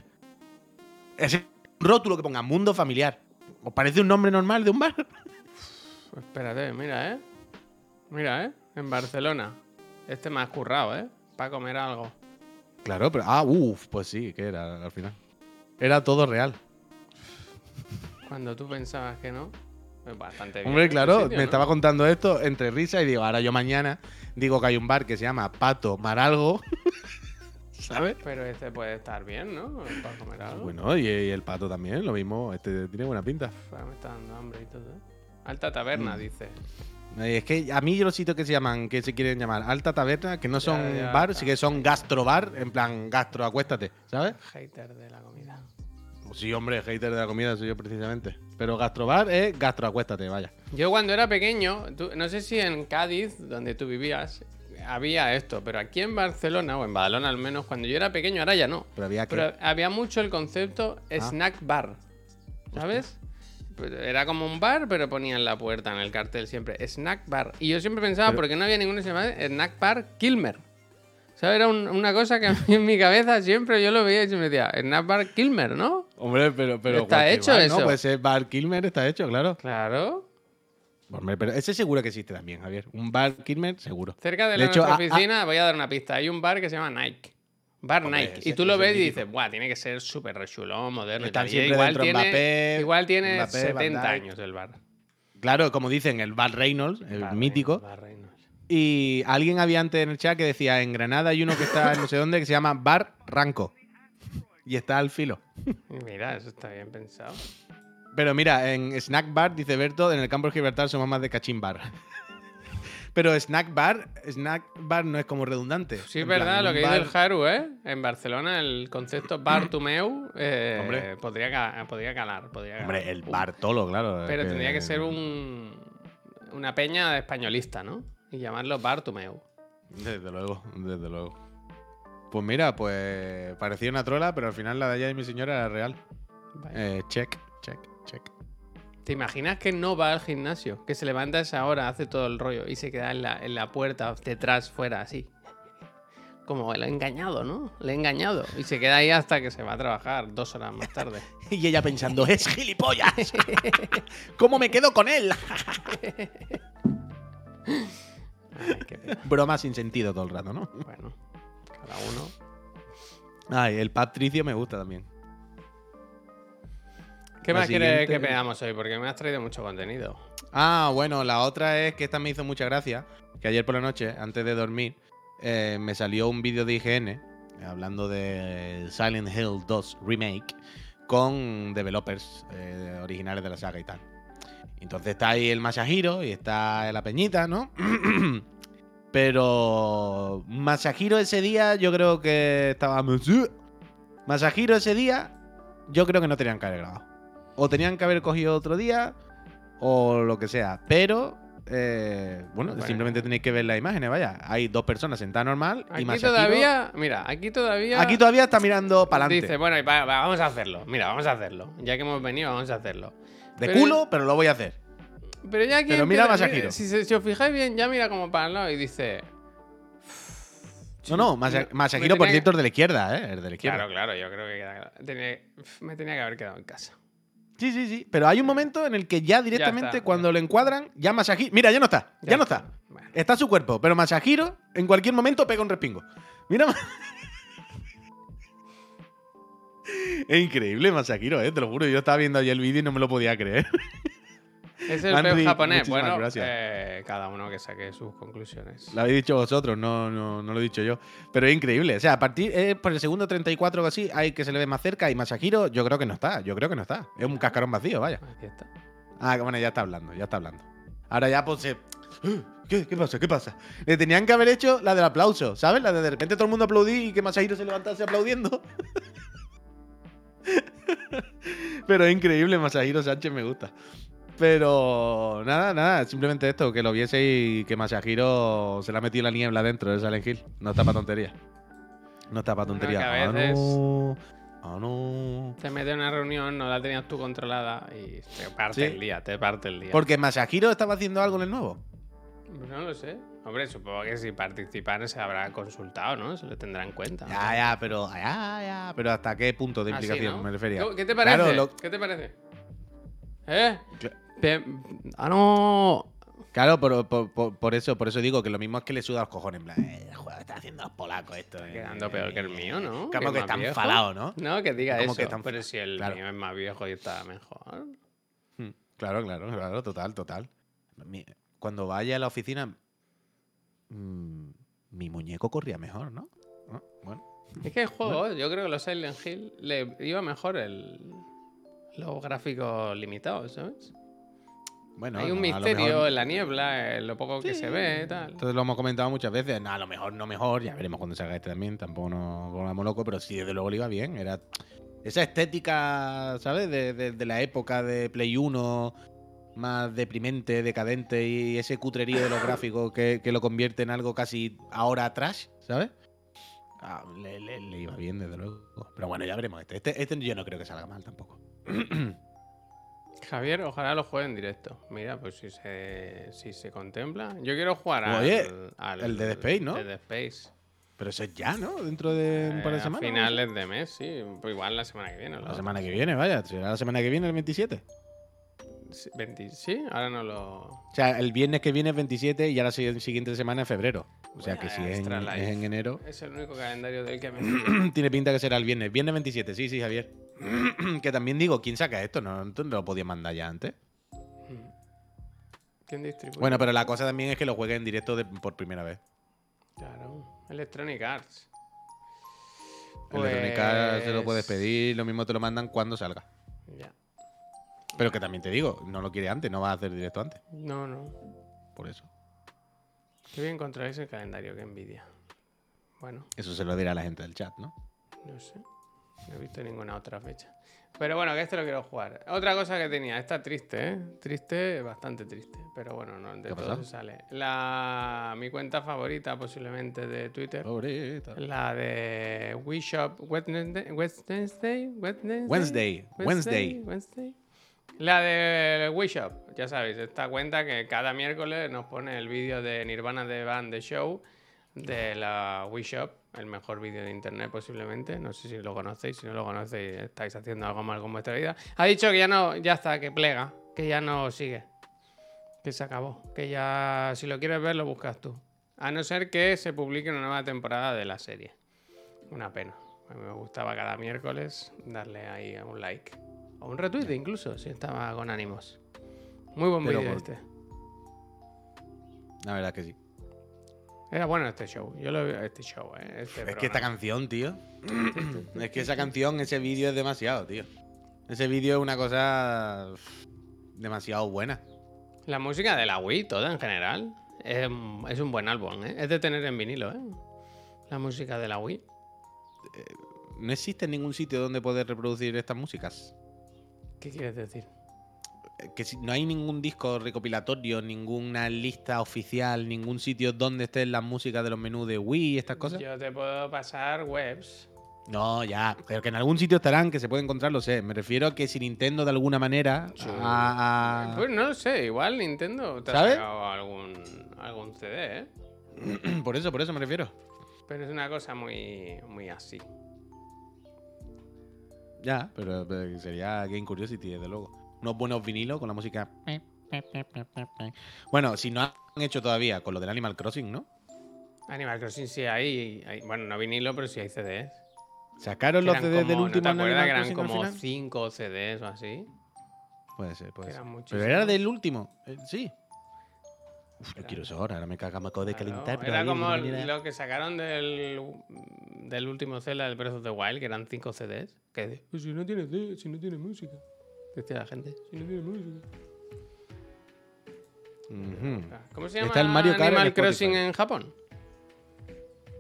Es un rótulo que ponga Mundo Familiar. ¿Os parece un nombre normal de un bar? Espérate, mira, ¿eh? Mira, ¿eh? En Barcelona. Este me ha currado, ¿eh? Para comer algo. Claro, pero. Ah, uff, pues sí, que era al final. Era todo real. Cuando tú pensabas que no. Pues bastante bien. Hombre, claro, sitio, me ¿no? estaba contando esto entre risa y digo, ahora yo mañana digo que hay un bar que se llama Pato Maralgo. ¿Sabes? Pero este puede estar bien, ¿no? Para comer algo. Bueno, y, y el pato también, lo mismo. Este tiene buena pinta. Me está dando hambre y todo, ¿eh? Alta taberna, Mm. dice. Eh, Es que a mí los sitios que se llaman, que se quieren llamar alta taberna, que no son Ya, ya, bar, ya. sí que son gastrobar, en plan gastro, acuéstate, ¿sabes? Hater de la comida. Pues sí, hombre, hater de la comida soy yo precisamente. Pero gastrobar es gastro, acuéstate, vaya. Yo cuando era pequeño, tú- no sé si en Cádiz, donde tú vivías, había esto, pero aquí en Barcelona, o en Badalona al menos, cuando yo era pequeño, ahora ya no. Pero había que. Pero había mucho el concepto Ah. snack bar. ¿Sabes? Pues Era como un bar, pero ponía en la puerta, en el cartel siempre, snack bar. Y yo siempre pensaba, Pero- ¿por qué no había ninguno que se llamaba snack bar Kilmer? ¿Sabes? Era un- una cosa que a mí en mi cabeza siempre yo lo veía y siempre decía, snack bar Kilmer, ¿no? Hombre, pero. pero Está hecho bar, eso. ¿no? Pues es bar Kilmer, está hecho, claro. Claro. Hombre, pero ese seguro que existe también, Javier. Un bar Kilmer, seguro. Cerca de, De la hecho, nuestra a- a- oficina, voy a dar una pista, hay un bar que se llama Nike. Bar Nike. y tú lo ves es y dices, Buah, tiene que ser súper rechulo, moderno. y Están tal". Y siempre igual tiene, Mbappé, igual tiene Mbappé, 70 Van Dijk. años el bar. Claro, como dicen, el bar Reynolds, el Bar mítico. Reynolds, Bar Reynolds. Y alguien había antes en el chat que decía, en Granada hay uno que está en no sé dónde que se llama Bar Ranco. Y está al filo. Mira, eso está bien pensado. Pero mira, en Snack Bar, dice Berto, en el campo de Gibraltar somos más de cachín bar. Pero Snack Bar, Snack Bar no es como redundante. Sí, es plan, verdad, lo que dice bar- el Haru, ¿eh? En Barcelona el concepto bar to meu eh, Hombre. podría, ca- podría calar. Podría calar. Hombre, el Bartolo, claro. Pero tendría que ser un, una peña españolista, ¿no? Y llamarlo bar to meu. Desde luego, desde luego. Pues mira, pues parecía una trola, pero al final la de allá de mi señora era real. Eh, check, check, check. ¿Te imaginas que no va al gimnasio? Que se levanta a esa hora, hace todo el rollo y se queda en la, en la puerta, detrás, fuera, así. Como lo he engañado, ¿no? Le he engañado. Y se queda ahí hasta que se va a trabajar dos horas más tarde. Y ella pensando, es gilipollas. ¿Cómo me quedo con él? Ay, qué pena. Broma sin sentido todo el rato, ¿no? Bueno, cada uno. Ay, el Patricio me gusta también. ¿Qué La más quieres que veamos hoy? Porque me has traído mucho contenido. Ah, bueno, la otra es que esta me hizo mucha gracia. Que ayer por la noche, antes de dormir, eh, me salió un vídeo de IGN hablando de Silent Hill 2 Remake con developers eh, originales de la saga y tal. Entonces está ahí el Masahiro y está la Peñita, ¿no? Pero Masahiro ese día yo creo que estaba... Masahiro ese día yo creo que no tenían que haber grabado. O tenían que haber cogido otro día o lo que sea. Pero, eh, bueno, Bueno. simplemente tenéis que ver las imágenes, vaya. Hay dos personas sentadas normal y Aquí Masahiro... todavía, mira, aquí todavía. Aquí todavía está mirando para adelante. Dice, bueno, y va- va, vamos a hacerlo. Mira, vamos a hacerlo. Ya que hemos venido, vamos a hacerlo. de pero- culo, pero lo voy a hacer. Pero ya aquí. Pero mira empieza- Masahiro. Si, os fijáis bien, ya mira como para el lado y dice. No, no, Masa- me- Masahiro, por tenía cierto, es de la izquierda, ¿eh? Es de la izquierda. Claro, claro, yo creo que queda- tenía- me tenía que haber quedado en casa. Sí, sí, sí. Pero hay un momento en el que ya directamente, está. cuando lo encuadran, ya Masahiro. Mira, ya no está. Ya, no está. Bueno, Está su cuerpo, pero Masahiro en cualquier momento pega un respingo. Mira. Es increíble Masahiro, eh, te lo juro. Yo estaba viendo ayer el vídeo y no me lo podía creer. es el peo japonés. Bueno, eh, cada uno que saque sus conclusiones. Lo habéis dicho vosotros, no, no, no lo he dicho yo. Pero es increíble. O sea, a partir eh, por el segundo 34 o así, hay que se le ve más cerca y Masahiro, yo creo que no está. Yo creo que no está. Es un cascarón vacío, vaya. Aquí está. Ah, bueno, ya está hablando, ya está hablando. Ahora ya pues se... ¿Qué, ¿Qué pasa? ¿Qué pasa? Le tenían que haber hecho la del aplauso, ¿sabes? La de de repente todo el mundo aplaudí y que Masahiro se levantase aplaudiendo. Pero es increíble, Masahiro Sánchez me gusta. Pero nada, nada, simplemente esto, que lo viese y que Masahiro se le ha metido la niebla dentro de Silent Hill. No está para tontería. No está para tontería. a Ah, veces- no. Ah, no. Te metes en una reunión, no la tenías tú controlada y te parte Sí. el día, te parte el día. Porque Masahiro estaba haciendo algo en el nuevo. Pues No lo sé. Hombre, supongo que si participan se habrá consultado, ¿no? Se lo tendrá en cuenta. Ya, ya, pero. Ya, ya. Pero ¿hasta qué punto de Ah, implicación ¿no? me refería? ¿Qué- ¿Qué te parece? Claro, lo- ¿Qué te parece? ¿Eh? Pe- Ah, no. Claro, por, por- por- por eso, por eso digo que lo mismo es que le suda los cojones. En plan, eh, joder, está haciendo los polacos esto. eh. Quedando peor que el mío, ¿no? Como es que más está viejo. enfadado, ¿no? No, que diga Como eso. que está pero si el claro. mío es más viejo y está mejor. Hmm, Claro, claro, claro, total, total. Mi- Cuando vaya a la oficina, mm, mi muñeco corría mejor, ¿no? ¿No? Bueno, Es que el juego, yo creo que los Silent Hill le iba mejor el, los gráficos limitados, ¿sabes? bueno Hay un no, misterio mejor- en la niebla, en lo poco que se ve tal. Entonces lo hemos comentado muchas veces. No, a lo mejor no mejor. Ya veremos cuando salga este también. Tampoco nos volvamos locos, pero sí, desde luego le iba bien. Era esa estética, ¿sabes? De, de- de la época de Play 1, más deprimente, decadente y ese cutrerío de los gráficos que, que lo convierte en algo casi ahora trash, ¿sabes? Ah, le, le- le iba bien, desde luego. Pero bueno, ya veremos este. Este, este yo no creo que salga mal tampoco. Javier, ojalá lo juegue en directo. Mira, pues si se, si se contempla. Yo quiero jugar al, Oye, al- el Dead Space, ¿no? Space. Pero eso es ya, ¿no? Dentro de un par de Eh, a semanas. ¿no? finales de mes, sí. Pues igual la semana que viene. La semana que viene, vaya. Será la semana que viene, el 27. Sí, 20 sí, ahora no lo. O sea, el viernes que viene es 27 y ya la si- siguiente semana es febrero. O sea que si es en, es enero, Es el único calendario del que me tiene pinta que será el viernes. Viernes 27, sí, sí, Javier. que también digo, ¿quién saca esto? No, no lo podías mandar ya antes. ¿Quién distribuye? Bueno, pero la cosa también es que lo juegues en directo de- por primera vez. Claro. Electronic Arts. Electronic Arts se lo Pues- puedes pedir, lo mismo te lo mandan cuando salga. Ya. Pero que también te digo, no lo quiere antes, no va a hacer directo antes. No, no. Por eso. Qué bien controláis el calendario, qué envidia. Bueno, Eso se lo dirá a la gente del chat, ¿no? no sé. No he visto ninguna otra fecha. Pero bueno, que este lo quiero jugar. Otra cosa que tenía, está triste, ¿eh? Triste, bastante triste. Pero bueno, no, de ¿Qué ha todo se sale. La, mi cuenta favorita posiblemente de Twitter. Pobrecita. La de Wii Shop Wednesday, Wednesday, Wednesday, Wednesday, Wednesday. Wednesday. La de Wii Shop, ya sabéis, esta cuenta que cada miércoles nos pone el vídeo de Nirvana de Band The Show de la Wii Shop, el mejor vídeo de internet posiblemente. No sé si lo conocéis, si no lo conocéis estáis haciendo algo mal con vuestra vida. Ha dicho que ya no, ya está, que plega, que ya no sigue, que se acabó, que ya si lo quieres ver lo buscas tú. A no ser que se publique una nueva temporada de la serie. Una pena. Me gustaba cada miércoles darle ahí un like. O un retweet incluso, si estaba con ánimos. Muy buen Pero por- este. La verdad que sí. Era bueno este show. Yo lo vi, este show, ¿eh? Este Es que esta canción, tío. es que esa canción, ese vídeo es demasiado, tío. Ese vídeo es una cosa demasiado buena. La música de la Wii, toda en general, es, es un buen álbum, ¿eh? Es de tener en vinilo, ¿eh? La música de la Wii. No existe ningún sitio donde poder reproducir estas músicas. ¿Qué quieres decir? Eh, Que si- no hay ningún disco recopilatorio, ninguna lista oficial, ningún sitio donde estén las músicas de los menús de Wii y estas cosas. Yo te puedo pasar webs. No, ya, pero que en algún sitio estarán, que se puede encontrar, lo sé. Me refiero a que si Nintendo de alguna manera Sí. ha- ha- Pues no lo sé, igual Nintendo te ha ¿Sabes? sacado algún, algún CD, ¿eh? por eso, por eso me refiero. Pero es una cosa muy, muy así. Ya, pero, pero sería Game Curiosity, desde luego. Unos buenos vinilos con la música. Bueno, si no han hecho todavía con lo del Animal Crossing, ¿no? Animal Crossing sí hay, hay- bueno, no vinilo, pero sí hay CDs. ¿Sacaron los CDs del como- último ¿No te acuerdas Animal que eran como final? 5 CDs o así? Puede ser, puede ser. Pero era del último, eh, sí. Uf, yo quiero eso ahora, ahora me caga, me acabo de Claro, calentar. pero Era ahí como lo que sacaron del, del último Zelda del Breath of the Wild, que eran 5 CDs. Que de- "Pues si no tiene si no tiene música. Decía la gente, si no tiene música. Ujú. ¿Cómo se llama Está el Mario Kart Animal. Crossing en Japón?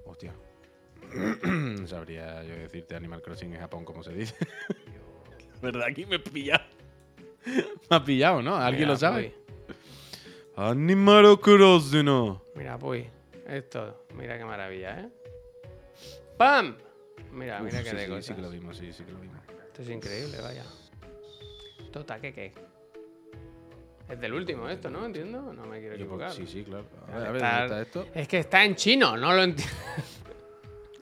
Hostia. No sabría yo decirte Animal Crossing en Japón, como se dice. ¿Verdad? Aquí me he pillado. me ha pillado, ¿no? ¿Alguien Mira, lo sabe? Animal Crossing. Mira, Puy. Esto, mira qué maravilla, ¿eh? ¡Pam! Mira, mira qué sí, de sí, cosas. sí que lo vimos, sí, sí que lo vimos. Esto es increíble, vaya. Tota, ¿qué qué? Es del último esto, ¿no? Entiendo. No me quiero Yo, equivocar. sí, sí, claro. A ver, a ver, estar- ¿dónde está esto? Es que está en chino, no lo entiendo.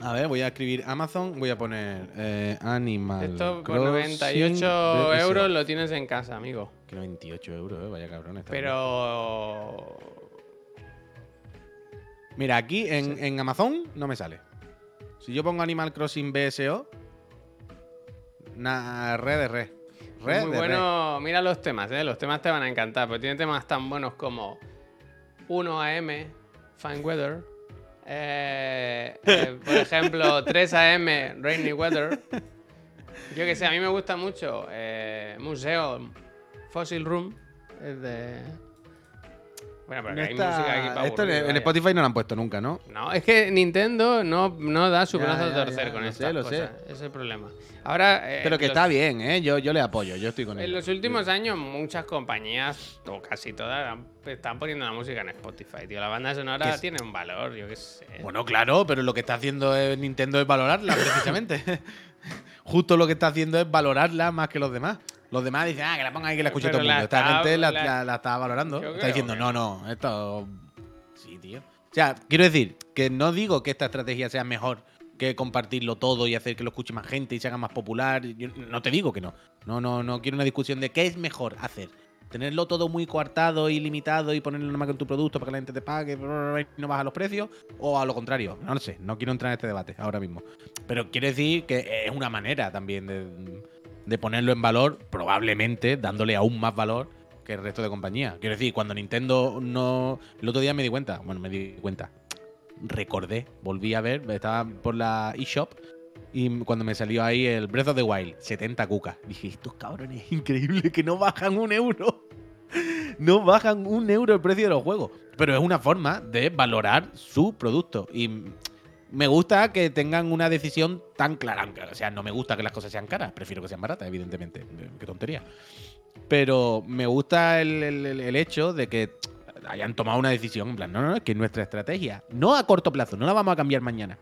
A ver, voy a escribir Amazon, voy a poner eh, Animal Esto por Crossing 98 BSO. euros lo tienes en casa, amigo. Que 98 euros, eh, vaya cabrón. está Pero. bien. Mira, aquí en, en Amazon no me sale. Si yo pongo Animal Crossing BSO, na, red de red. Red Muy de bueno. Mira los temas, ¿eh? Los temas te van a encantar, porque tiene temas tan buenos como 1 AM, Fine Weather. eh, eh, por ejemplo, 3 AM, Rainy Weather. Yo que sé, a mí me gusta mucho eh, Museo Fossil Room. Es de. Bueno, pero que hay música aquí para esto en, aburrir, en vaya. Spotify no lo han puesto nunca, ¿no? No, es que Nintendo no, no da su Ya, brazo a ya, torcer ya, con lo estas sé, lo sé. cosas. Ese es el problema. Ahora. eh, Pero que los- está bien, ¿eh? Yo, yo le apoyo, yo estoy con él. En los últimos años, muchas compañías, o casi todas, han- están poniendo la música en Spotify, tío. La banda sonora es- tiene un valor, yo qué sé. Bueno, claro, pero lo que está haciendo es- Nintendo es valorarla, precisamente. Justo lo que está haciendo es valorarla más que los demás. Los demás dicen, ah, que la ponga ahí que la escuche Pero todo el mundo. Esta gente la, la- está valorando. Está diciendo, que no, no, esto. Sí, tío. O sea, quiero decir que no digo que esta estrategia sea mejor que compartirlo todo y hacer que lo escuche más gente y se haga más popular. Yo no te digo que no. No, no, no quiero una discusión de qué es mejor hacer. Tenerlo todo muy coartado y limitado y ponerlo nomás en tu producto para que la gente te pague y no baja los precios. O a lo contrario. No lo sé. No quiero entrar en este debate ahora mismo. Pero quiero decir que es una manera también de, de ponerlo en valor, probablemente dándole aún más valor que el resto de compañías. Quiero decir, cuando Nintendo no. El otro día me di cuenta. Bueno, me di cuenta. Recordé, volví a ver, estaba por la eShop Y cuando me salió ahí el Breath of the Wild, 70 cucas. Dije, estos cabrones, es increíble que no bajan un euro. No bajan un euro el precio de los juegos. Pero es una forma de valorar su producto. Y me gusta que tengan una decisión tan clara. O sea, no me gusta que las cosas sean caras. Prefiero que sean baratas, evidentemente. Qué tontería. Pero me gusta el, el- el hecho de que hayan tomado una decisión. En plan, no, no, no, es que nuestra estrategia, no a corto plazo, no la vamos a cambiar mañana.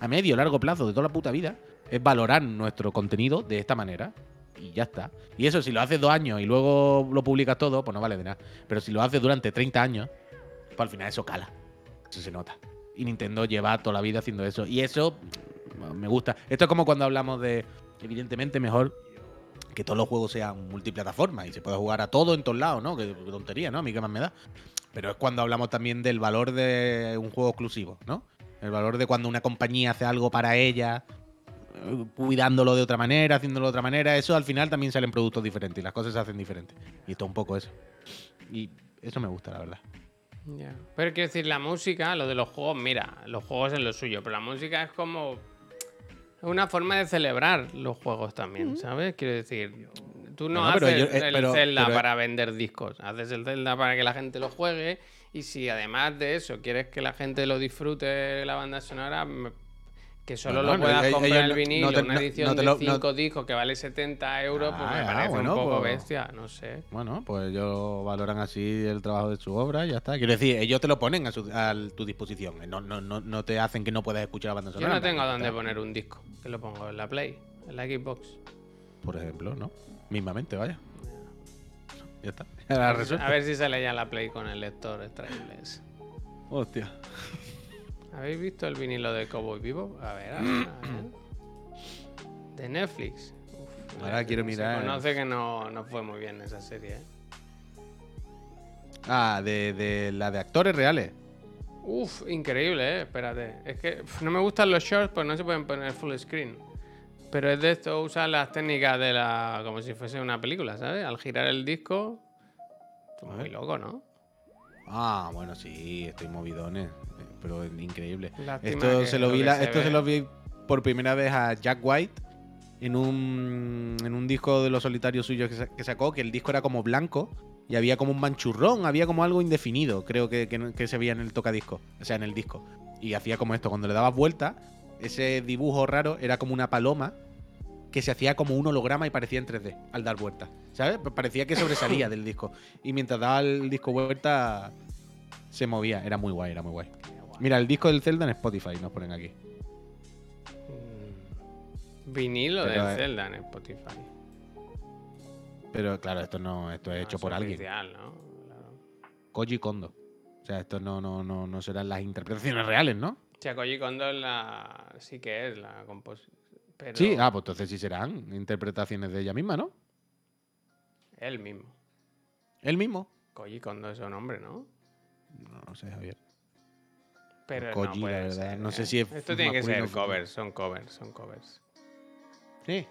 A medio, largo plazo, de toda la puta vida, es valorar nuestro contenido de esta manera. Y ya está. Y eso, si lo haces dos años y luego lo publicas todo, pues no vale de nada. Pero si lo haces durante 30 años, pues al final eso cala. Eso se nota. Y Nintendo lleva toda la vida haciendo eso. Y eso mm, me gusta. Esto es como cuando hablamos de, evidentemente, mejor que todos los juegos sean multiplataforma y se pueda jugar a todo en todos lados, ¿no? Que tontería, ¿no? A mí qué más me da. Pero es cuando hablamos también del valor de un juego exclusivo, ¿no? El valor de cuando una compañía hace algo para ella, eh, cuidándolo de otra manera, haciéndolo de otra manera. Eso al final también salen productos diferentes y las cosas se hacen diferentes. Y esto es un poco eso. Y eso me gusta, la verdad. Pero quiero decir, la música, lo de los juegos, mira, los juegos es lo suyo, pero la música es como una forma de celebrar los juegos también, ¿sabes? Quiero decir, tú no Bueno, haces yo- eh, el pero- Zelda pero- para vender discos, haces el Zelda para que la gente lo juegue y si además de eso quieres que la gente lo disfrute la banda sonora, me- que solo Bueno, lo puedas ellos comprar no- el vinilo, no te- una no- edición no te de lo- no- 5 discos que vale 70 euros, pues Ah, me ah, parece bueno, un poco pues- bestia, no sé. Bueno, pues ellos valoran así el trabajo de su obra y ya está. Quiero decir, ellos te lo ponen a, su- a tu disposición. No, no, no, no te hacen que no puedas escuchar la banda Yo sonora. no tengo dónde poner un disco, que lo pongo en la Play, en la Xbox. Por ejemplo, ¿no? Mismamente, vaya. Ya está. A ver si sale ya la Play con el lector extraíbles. Hostia. ¿Habéis visto el vinilo de Cowboy Vivo? A ver, a ver, a ver. De Netflix. Uf, Ahora quiero se mirar. conoce que no, no fue muy bien esa serie. ¿eh? Ah, de, de la de actores reales. Uf, increíble, ¿eh? Espérate. Es que no me gustan los shorts, pues no se pueden poner full screen. Pero es de esto, usa las técnicas de la. como si fuese una película, ¿sabes? Al girar el disco. Esto es muy loco, ¿no? Ah, bueno, sí, estoy movidones. Pero increíble. Lástima Esto se lo vi que la- se esto ve- se lo vi por primera vez a Jack White en un, en un disco de los solitarios suyos que, sa- que sacó, que el disco era como blanco y había como un manchurrón, había como algo indefinido, creo que, que que se veía en el tocadisco, o sea, en el disco. Y hacía como esto, cuando le dabas vuelta, ese dibujo raro era como una paloma que se hacía como un holograma y parecía en 3D al dar vuelta. ¿Sabes? Pa- Parecía que sobresalía del disco. Y mientras daba el disco vuelta, se movía. Era muy guay, era muy guay. Mira, el disco del Zelda en Spotify nos ponen aquí. Mm. Vinilo Pero, del eh, Zelda en Spotify. Pero claro, esto no, esto es No, hecho es por alguien. oficial, ¿no? Claro. Koji Kondo. O sea, esto no, no, no, no serán las interpretaciones reales, ¿no? O sea, Koji Kondo es la... sí que es la composición. Pero Sí, ah, pues entonces sí serán interpretaciones de ella misma, ¿no? él mismo. Él mismo. Koji Kondo es un hombre, ¿no? No, no sé, Javier. Pero Koji, no la puede verdad, ser, no sé ¿eh? si es Esto tiene que ser covers, son covers, son covers. Sí.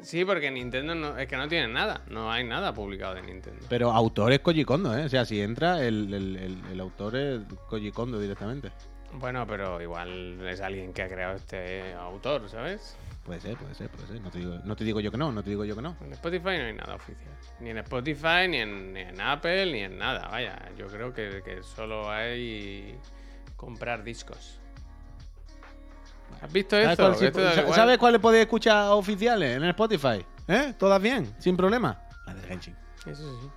Sí, porque Nintendo no, es que no tiene nada, no hay nada publicado de Nintendo. Pero autor es Koji Kondo, ¿eh? O sea, si entra, el, el- el- el autor es Koji Kondo directamente. Bueno, pero igual es alguien que ha creado este autor, ¿sabes? Puede ser, puede ser, puede ser. No te digo, no te digo yo que no, no te digo yo que no. En Spotify no hay nada oficial. Ni en Spotify, ni en, ni en Apple, ni en nada. Vaya, yo creo que, que solo hay comprar discos. ¿Has visto ¿Sabes, esto? cuál, sí- Esto da sa- igual. ¿sabes cuáles podéis escuchar oficiales en el Spotify? ¿Eh? ¿Todas bien? ¿Sin problema? La de Genshin. Eso sí.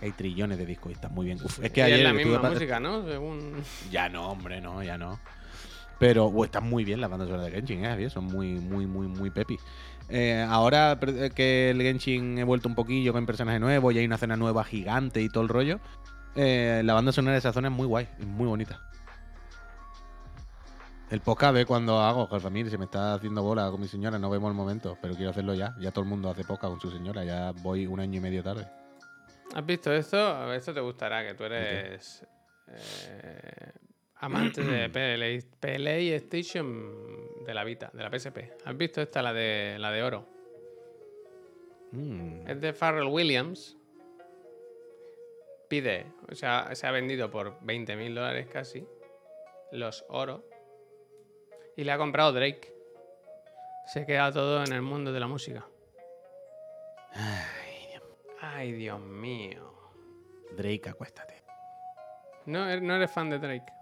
Hay trillones de discos y están muy bien. Uf, es Y que ayer es la misma música, ¿no? Según... Ya no, hombre, no, ya no. Pero uh, están muy bien las bandas sonoras de Genshin, ¿eh? Son muy, muy, muy, muy pepi. Eh, ahora per- que el Genshin he vuelto un poquillo con personajes nuevos y hay una zona nueva gigante y todo el rollo, eh, la banda sonora de esa zona es muy guay, es muy bonita. El podcast ve cuando hago, Famir, se me está haciendo bola con mi señora, no vemos el momento, pero quiero hacerlo ya. Ya todo el mundo hace podcast con su señora, ya voy un año y medio tarde. ¿Has visto esto? Esto te gustará, que tú eres eh, amante de PLA, PlayStation de la Vita, de la PSP. ¿Has visto esta, la de, la de oro? Mm. Es de Pharrell Williams. Pide, o sea, se ha vendido por 20 mil dólares casi, los oro. Y le ha comprado Drake. Se queda todo en el mundo de la música. Ay, Dios. Ay, Dios mío. Drake, acuéstate. No, er- no eres fan de Drake.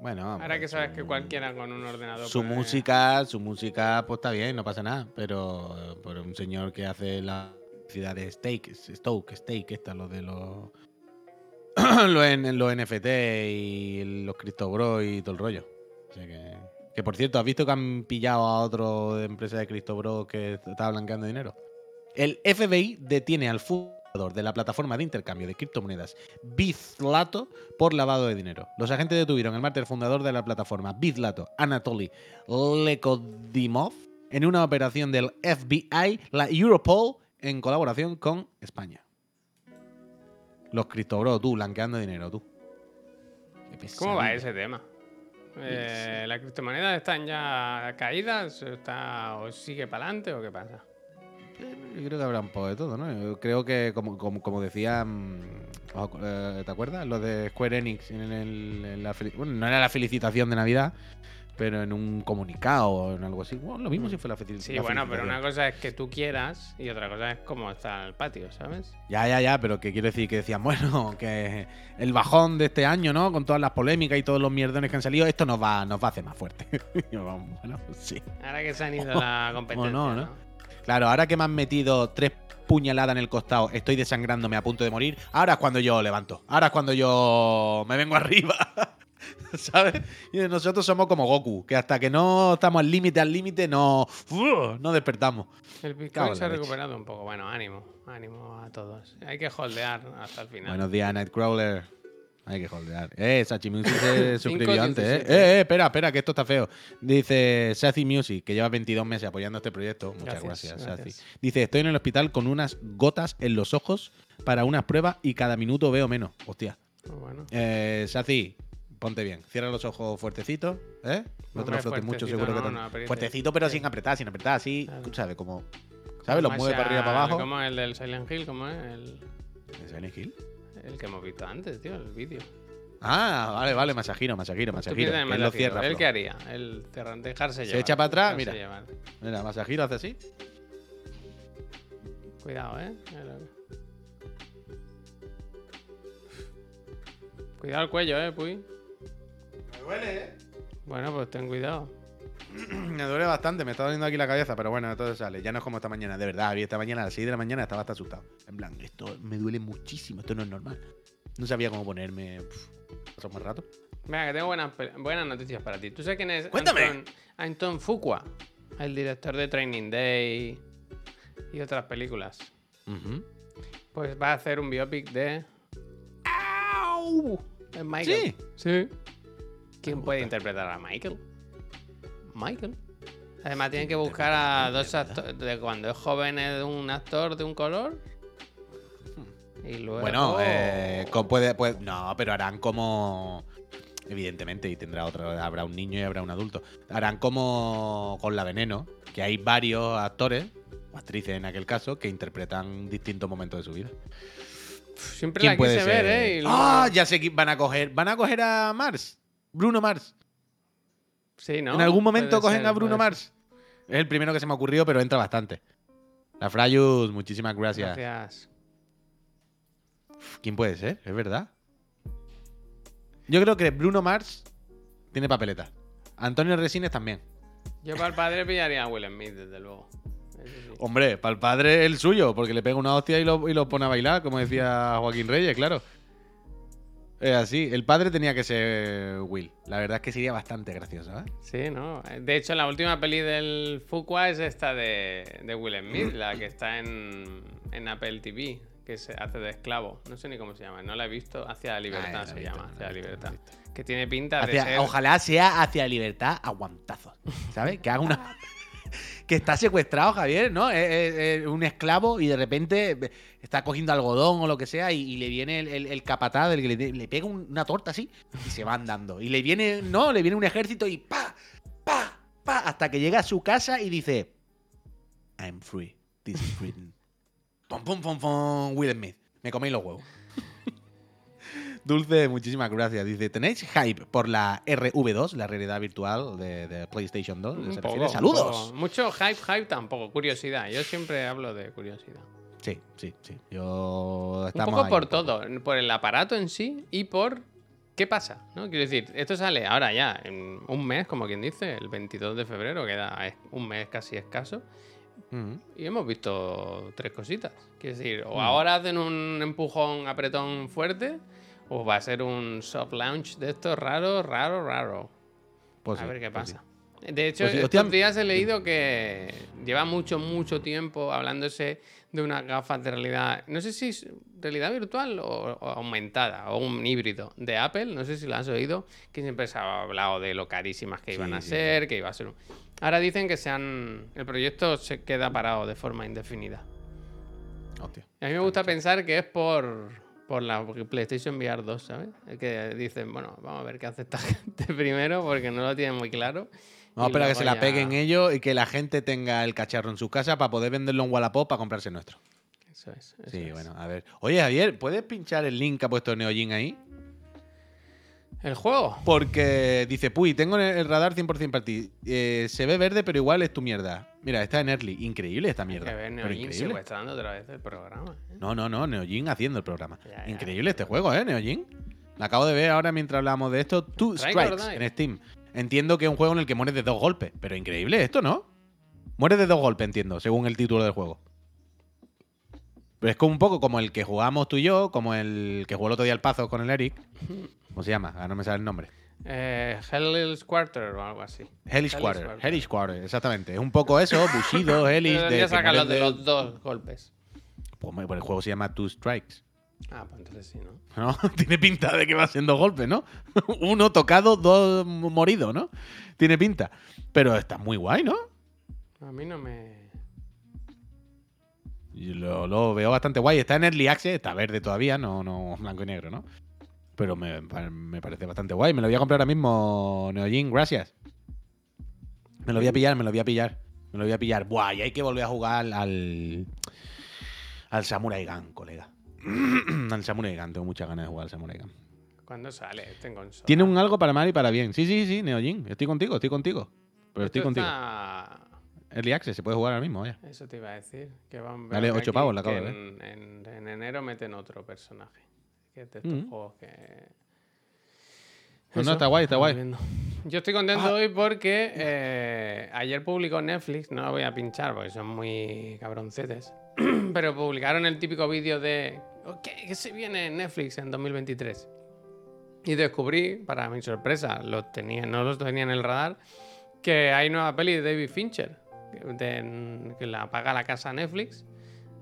Bueno, Ahora pues, que sabes su- que cualquiera con un ordenador. Su puede- música, su música, pues está bien, no pasa nada. Pero eh, por un señor que hace la ciudad de Steak, Stoke, Steak, esta, lo de los. los, N- los NFT y los Cristo Bro y todo el rollo. O sea que, que, por cierto, ¿has visto que han pillado a otro de empresa de Cristo Bro que estaba blanqueando dinero? El FBI detiene al fundador de la plataforma de intercambio de criptomonedas Bizlato por lavado de dinero. Los agentes detuvieron el martes al fundador de la plataforma Bizlato, Anatoly Lekodimov, en una operación del FBI, la Europol, en colaboración con España. Los criptobros, tú, blanqueando dinero, tú. ¿Cómo va ese tema? Eh, ¿Las criptomonedas están ya caídas? ¿Está, ¿O sigue para adelante o qué pasa? Yo creo que habrá un poco de todo, ¿no? Yo creo que, como, como, como decía, eh, ¿te acuerdas? Lo de Square Enix en, el- bueno, no era la felicitación de Navidad, pero en un comunicado o en algo así. Bueno, lo mismo si fue la, felici- Sí, bueno, pero felicitación. una cosa es que tú quieras y otra cosa es cómo está el patio, ¿sabes? Ya, ya, ya, pero que quiero decir que decían, bueno, que el bajón de este año, ¿no? Con todas las polémicas y todos los mierdones que han salido, esto nos va, nos va a hacer más fuerte. Bueno, sí. Ahora que se han ido la competencia. no, ¿no? ¿no? Claro, ahora que me han metido tres puñaladas en el costado, estoy desangrándome a punto de morir, ahora es cuando yo levanto, ahora es cuando yo me vengo arriba. ¿Sabes? Y nosotros somos como Goku, que hasta que no estamos al límite, al límite, no, ¡uh! no despertamos. El Bitcoin se ha leche. recuperado un poco. Bueno, ánimo, ánimo a todos. Hay que holdear hasta el final. Buenos días, Nightcrawler. Hay que holdear. Eh, Sachi Music se suscribió antes, eh. 5.17. Eh, eh, espera, espera, que esto está feo. Dice Sachi Music, que lleva 22 meses apoyando este proyecto. Muchas Gracias, gracias, gracias. Sachi. Dice, estoy en el hospital con unas gotas en los ojos para unas pruebas y cada minuto veo menos. Hostia. Bueno. Eh, Sachi, ponte bien. Cierra los ojos fuertecitos, ¿eh? No te los frotes mucho, fuertecito seguro que no, te... Fuertecito, pero sin apretar, sin apretar, así. Claro. Sabes, como... ¿Sabes? Los mueve para arriba, para abajo. Como el del Silent Hill, como es el, ¿Es Silent Hill? el que hemos visto antes, tío, el vídeo. Ah, vale, vale, masajiro, masajiro, masajiro. él lo cierra. ¿Él qué haría? El dejarse Se llevar. echa para atrás, mira. llevar. Mira, masajiro hace así. Cuidado, eh. Cuidado el cuello, eh, Puy. Duele, ¿eh? Bueno, pues ten cuidado. Me duele bastante, me está doliendo aquí la cabeza, pero bueno, todo sale. Ya no es como esta mañana, de verdad. Vi esta mañana a las 6 de la mañana estaba hasta asustado. En plan, esto me duele muchísimo, esto no es normal. No sabía cómo ponerme. Pasó más rato. Venga, que tengo buenas, buenas noticias para ti. ¿Tú sabes quién es Cuéntame. Anton, Anton Fuqua? El director de Training Day y otras películas. Pues va a hacer un biopic de... ¡Au! De Michael. Sí. Sí. ¿Quién puede interpretar a Michael? Michael. Además, tienen que buscar a dos actores de cuando es joven es un actor de un color. Y luego. Bueno, eh, puede, puede- No, pero harán como. Evidentemente, y tendrá otro. Habrá un niño y habrá un adulto. Harán como con la veneno, que hay varios actores, o actrices en aquel caso, que interpretan distintos momentos de su vida. Siempre ¿Quién la puede quise ser? ver, ¿eh? Luego- Ah, ya sé quién van a coger. Van a coger a Mars. Bruno Mars. Sí, ¿no? en algún momento Puede cogen ser, a Bruno Mars. Es el primero que se me ha ocurrido, pero entra bastante. La Frayus, muchísimas gracias. Gracias. ¿Quién puede ser? Es verdad. Yo creo que Bruno Mars tiene papeleta. Antonio Resines también. Yo para el padre pillaría a Will Smith, desde luego. Sí. Hombre, para el padre el suyo, porque le pega una hostia y lo, y lo pone a bailar, como decía Joaquín Reyes, claro. Es así. El padre tenía que ser Will. La verdad es que sería bastante gracioso, ¿eh? Sí, ¿no? De hecho, la última peli del Fuqua es esta de, de Will Smith, la que está en, en Apple TV, que se hace de esclavo. No sé ni cómo se llama, no la he visto. Hacia la libertad Ah, la se visto, llama, Hacia la la libertad. la Que tiene pinta de ser... Ojalá sea hacia libertad aguantazos. ¿Sabes? Que haga una. que está secuestrado, Javier, ¿no? Es, un esclavo y de repente está cogiendo algodón o lo que sea y, le viene el, capataz que le, pega un- una torta así y se va andando. Y le viene, no, le viene un ejército y pa, pa, pa, hasta que llega a su casa y dice: I'm free. This is freedom. Pum, pum, pum, pum, Will Smith. Me coméis los huevos. Dulce, muchísimas gracias. Dice, ¿tenéis hype por la RV2, la realidad virtual de, de PlayStation 2? Un Se poco, refiere, un ¡Saludos! Mucho hype, hype tampoco. Curiosidad. Yo siempre hablo de curiosidad. Sí, sí, sí. Yo Un estamos poco ahí, por un poco. todo. Por el aparato en sí y por qué pasa, ¿no? Quiero decir, esto sale ahora ya, en un mes, como quien dice, el 22 de febrero, queda un mes casi escaso. Y hemos visto tres cositas. Quiero decir, o ahora hacen un empujón apretón fuerte, o va a ser un soft launch de estos raro, raro, raro. Pues a sí, ver qué pues sí. pasa. De hecho, Pues sí, estos días he leído que lleva mucho, mucho tiempo hablándose de unas gafas de realidad, no sé si es realidad virtual o, o aumentada, o un híbrido de Apple, no sé si lo has oído, que siempre se ha hablado de lo carísimas que iban Sí, a sí, ser, que iba a ser un... Ahora dicen que se han... el proyecto se queda parado de forma indefinida. Hostia. Y a mí me gusta pensar que es por, por la PlayStation VR 2, ¿sabes? Es Que dicen, bueno, vamos a ver qué hace esta gente primero porque no lo tienen muy claro. Vamos a esperar que se la ya- peguen ellos y que la gente tenga el cacharro en su casa para poder venderlo en Wallapop para comprarse nuestro. Eso es. eso Sí, es. bueno, a ver. Oye, Javier, ¿puedes pinchar el link que ha puesto Neojin ahí? El juego. Porque dice, Puy, tengo el radar 100% para ti. Eh, se ve verde, pero igual es tu mierda. Mira, está en early. Increíble esta mierda. Que ver pero Neojin increíble. secuestrando otra vez el programa. ¿eh? No, no, no, Neojin haciendo el programa. Ya, ya. Increíble este juego, ¿eh, Neojin? Lo acabo de ver ahora mientras hablamos de esto. Two Strikes en Steam. Entiendo que es un juego en el que mueres de dos golpes, pero increíble esto, ¿no? Mueres de dos golpes, entiendo, según el título del juego. Pero es como un poco como el que jugamos tú y yo, como el que jugó el otro día el Pazo con el Eric. ¿Cómo se llama? Ah, no me sale el nombre. Eh, Hell's Quarter o algo así. Hellish Hellish Quarter. Quarter. Hellish Quarter, exactamente. Es un poco eso, Bushido, Hellish. De ya que saca los de los dos golpes. Pues, el juego se llama Two Strikes. Ah, pues entonces sí, ¿no? ¿no? Tiene pinta de que va siendo golpe, ¿no? Uno tocado, dos moridos, ¿no? Tiene pinta. Pero está muy guay, ¿no? A mí no me. Lo veo bastante guay. Está en Early Access, está verde todavía, no, no blanco y negro, ¿no? Pero me, me parece bastante guay. Me lo voy a comprar ahora mismo, Neojin, gracias. Me lo voy a pillar, me lo voy a pillar. Me lo voy a pillar. Buah, y hay que volver a jugar al. Al Samurai Gun, colega. al Samurai Gun, tengo muchas ganas de jugar al Samurai Gun. ¿Cuándo sale este en consola? Tiene un algo para mal y para bien. Sí, sí, sí, Neojin. Estoy contigo, estoy contigo. Pero estoy Esto contigo. está- Early Access, se puede jugar ahora mismo, vaya. Eso te iba a decir. Que van ocho aquí pavos, la acabo de en, en- en enero meten otro personaje. Que es de estos Mm. juegos que. No, no, Eso, está guay, está guay. viendo. Yo estoy contento Ah. hoy porque eh, ayer publicó Netflix, no lo voy a pinchar porque son muy cabroncetes, pero publicaron el típico vídeo de "Oh, ¿qué, qué se viene en Netflix en 2023? Y descubrí, para mi sorpresa, lo tenía, no los tenía en el radar, que hay nueva peli de David Fincher, que- de- que la paga la casa Netflix,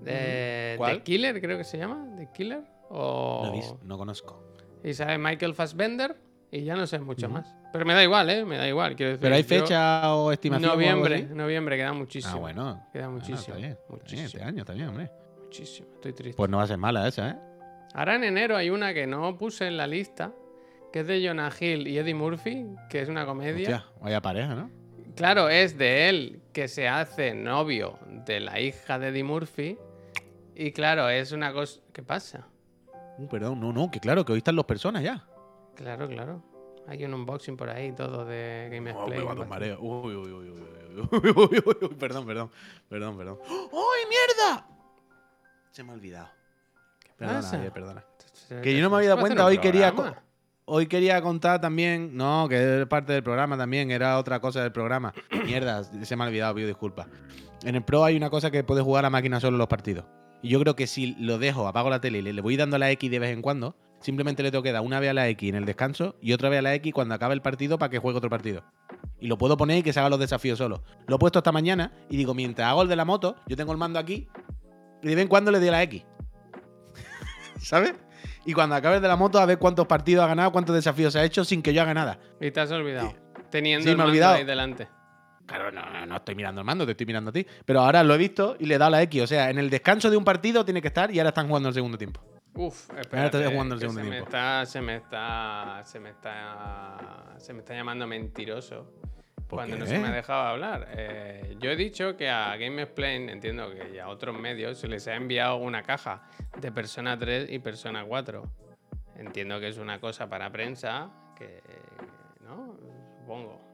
de ¿Cuál? The Killer, creo que se llama, The Killer, o... No, conozco. Y sale Michael Fassbender y ya no sé mucho más. Pero me da igual, ¿eh? Me da igual. Quiero decir, ¿Pero hay yo- fecha o estimación? o algo Noviembre, así? noviembre, queda muchísimo. Ah, bueno. Queda Bueno, muchísimo. está bien, está bien, muchísimo. este año, bien, hombre. Muchísimo. Estoy triste. Pues no va a ser mala esa, ¿eh? Ahora en enero hay una que no puse en la lista, que es de Jonah Hill y Eddie Murphy, que es una comedia. Hostia, vaya pareja, ¿no? Claro, es de él que se hace novio de la hija de Eddie Murphy. Y claro, es una cosa. ¿Qué pasa? Uh, perdón, no, no, que claro, que hoy están las personas ya. Claro, claro. Hay un unboxing por ahí, todo de Game oh, Play. Me va a. Eh. Uy, uy, uy, uy, uy, uy, uy, uy, perdón, perdón, perdón, perdón. ¡Uy, mierda! Se me ha olvidado. Perdona, pasa? Perdona. Que yo no me había dado cuenta, hoy quería, hoy quería contar también, no, que es parte del programa también, era otra cosa del programa. Mierda, se me ha olvidado, pido disculpas. En el Pro hay una cosa que puedes jugar a máquina solo los partidos. Y yo creo que si lo dejo, apago la tele y le, voy dando a la X de vez en cuando, simplemente le tengo que dar una vez a la X en el descanso y otra vez a la X cuando acabe el partido para que juegue otro partido. Y lo puedo poner y que se haga los desafíos solo. Lo he puesto esta mañana y digo, mientras hago el de la moto, yo tengo el mando aquí y de vez en cuando le doy a la X. ¿Sabes? Y cuando acabe el de la moto, a ver cuántos partidos ha ganado, cuántos desafíos ha hecho sin que yo haga nada. Y te has olvidado. Teniendo Sí, el me he mando olvidado. ahí delante. Claro, no, no, no estoy mirando el mando, te estoy mirando a ti. Pero ahora lo he visto y le he dado la X. O sea, en el descanso de un partido tiene que estar y ahora están jugando el segundo tiempo. Uf, Ahora espérate, estoy jugando el segundo se tiempo. Me está, se me está, se me está, se me está llamando mentiroso ¿Por cuando no se me ha dejado hablar. Eh, yo he dicho que a Game Explain, entiendo que y a otros medios se les ha enviado una caja de Persona 3 y Persona 4. entiendo que es una cosa para prensa, que, ¿no? Supongo.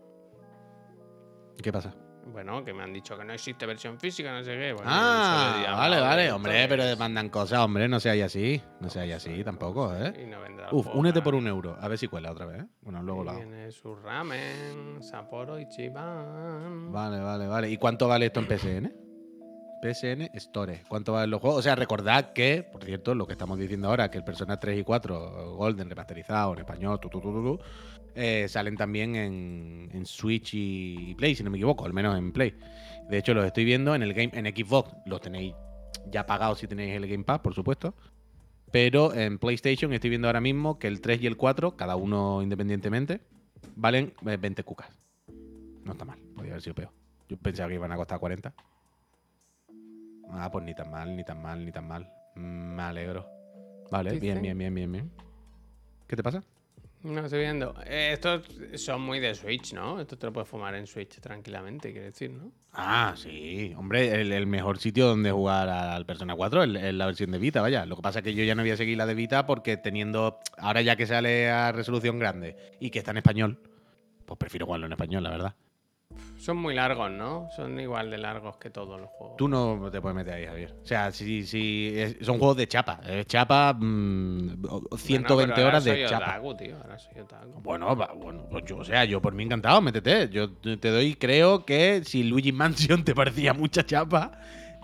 ¿Qué pasa? Bueno, que me han dicho que no existe versión física, no sé qué. Bueno, Ah, vale, vale, hombre, pero es- mandan cosas, hombre, no seáis así. No seáis así tampoco, ¿eh? Y no vendrá Uf, únete por un euro. A ver si cuela otra vez, ¿eh? Bueno, luego hago. Tiene su ramen, Sapporo y Chiban. Vale, vale, vale. ¿Y cuánto vale esto en PSN? PSN Store. ¿Cuánto valen los juegos? O sea, recordad que, por cierto, lo que estamos diciendo ahora, que el Persona 3 y 4, Golden, remasterizado en español, tu, tu, tu, tu, tu, eh, salen también en, en Switch y Play, si no me equivoco, al menos en Play. De hecho, los estoy viendo en el game, en Xbox, los tenéis ya pagados si tenéis el Game Pass, por supuesto. Pero en PlayStation estoy viendo ahora mismo que el 3 y el 4, cada uno independientemente, valen eh, 20 cucas. No está mal, podría haber sido peor. Yo pensaba que iban a costar 40. Ah, pues ni tan mal, ni tan mal, ni tan mal. Mm, Me alegro. Vale, bien, bien, bien, bien, bien. ¿Qué te pasa? No estoy viendo. Eh, estos son muy de Switch, ¿no? Esto te lo puedes fumar en Switch tranquilamente, quiero decir, ¿no? Ah, sí. Hombre, el, el mejor sitio donde jugar al Persona 4 es, es la versión de Vita, vaya. Lo que pasa es que yo ya no voy a seguir la de Vita porque teniendo. Ahora ya que sale a resolución grande y que está en español, pues prefiero jugarlo en español, la verdad. Son muy largos, ¿no? Son igual de largos que todos los juegos. Tú no te puedes meter ahí, Javier. O sea, si, si es- son juegos de chapa. Es chapa, mm, Bueno, 120 pero ahora horas de chapa. otaku, tío. Ahora soy otaku. Bueno, va- bueno, pues yo, o sea, yo por mí encantado, métete. Yo te doy, creo que si Luigi Mansion te parecía mucha chapa,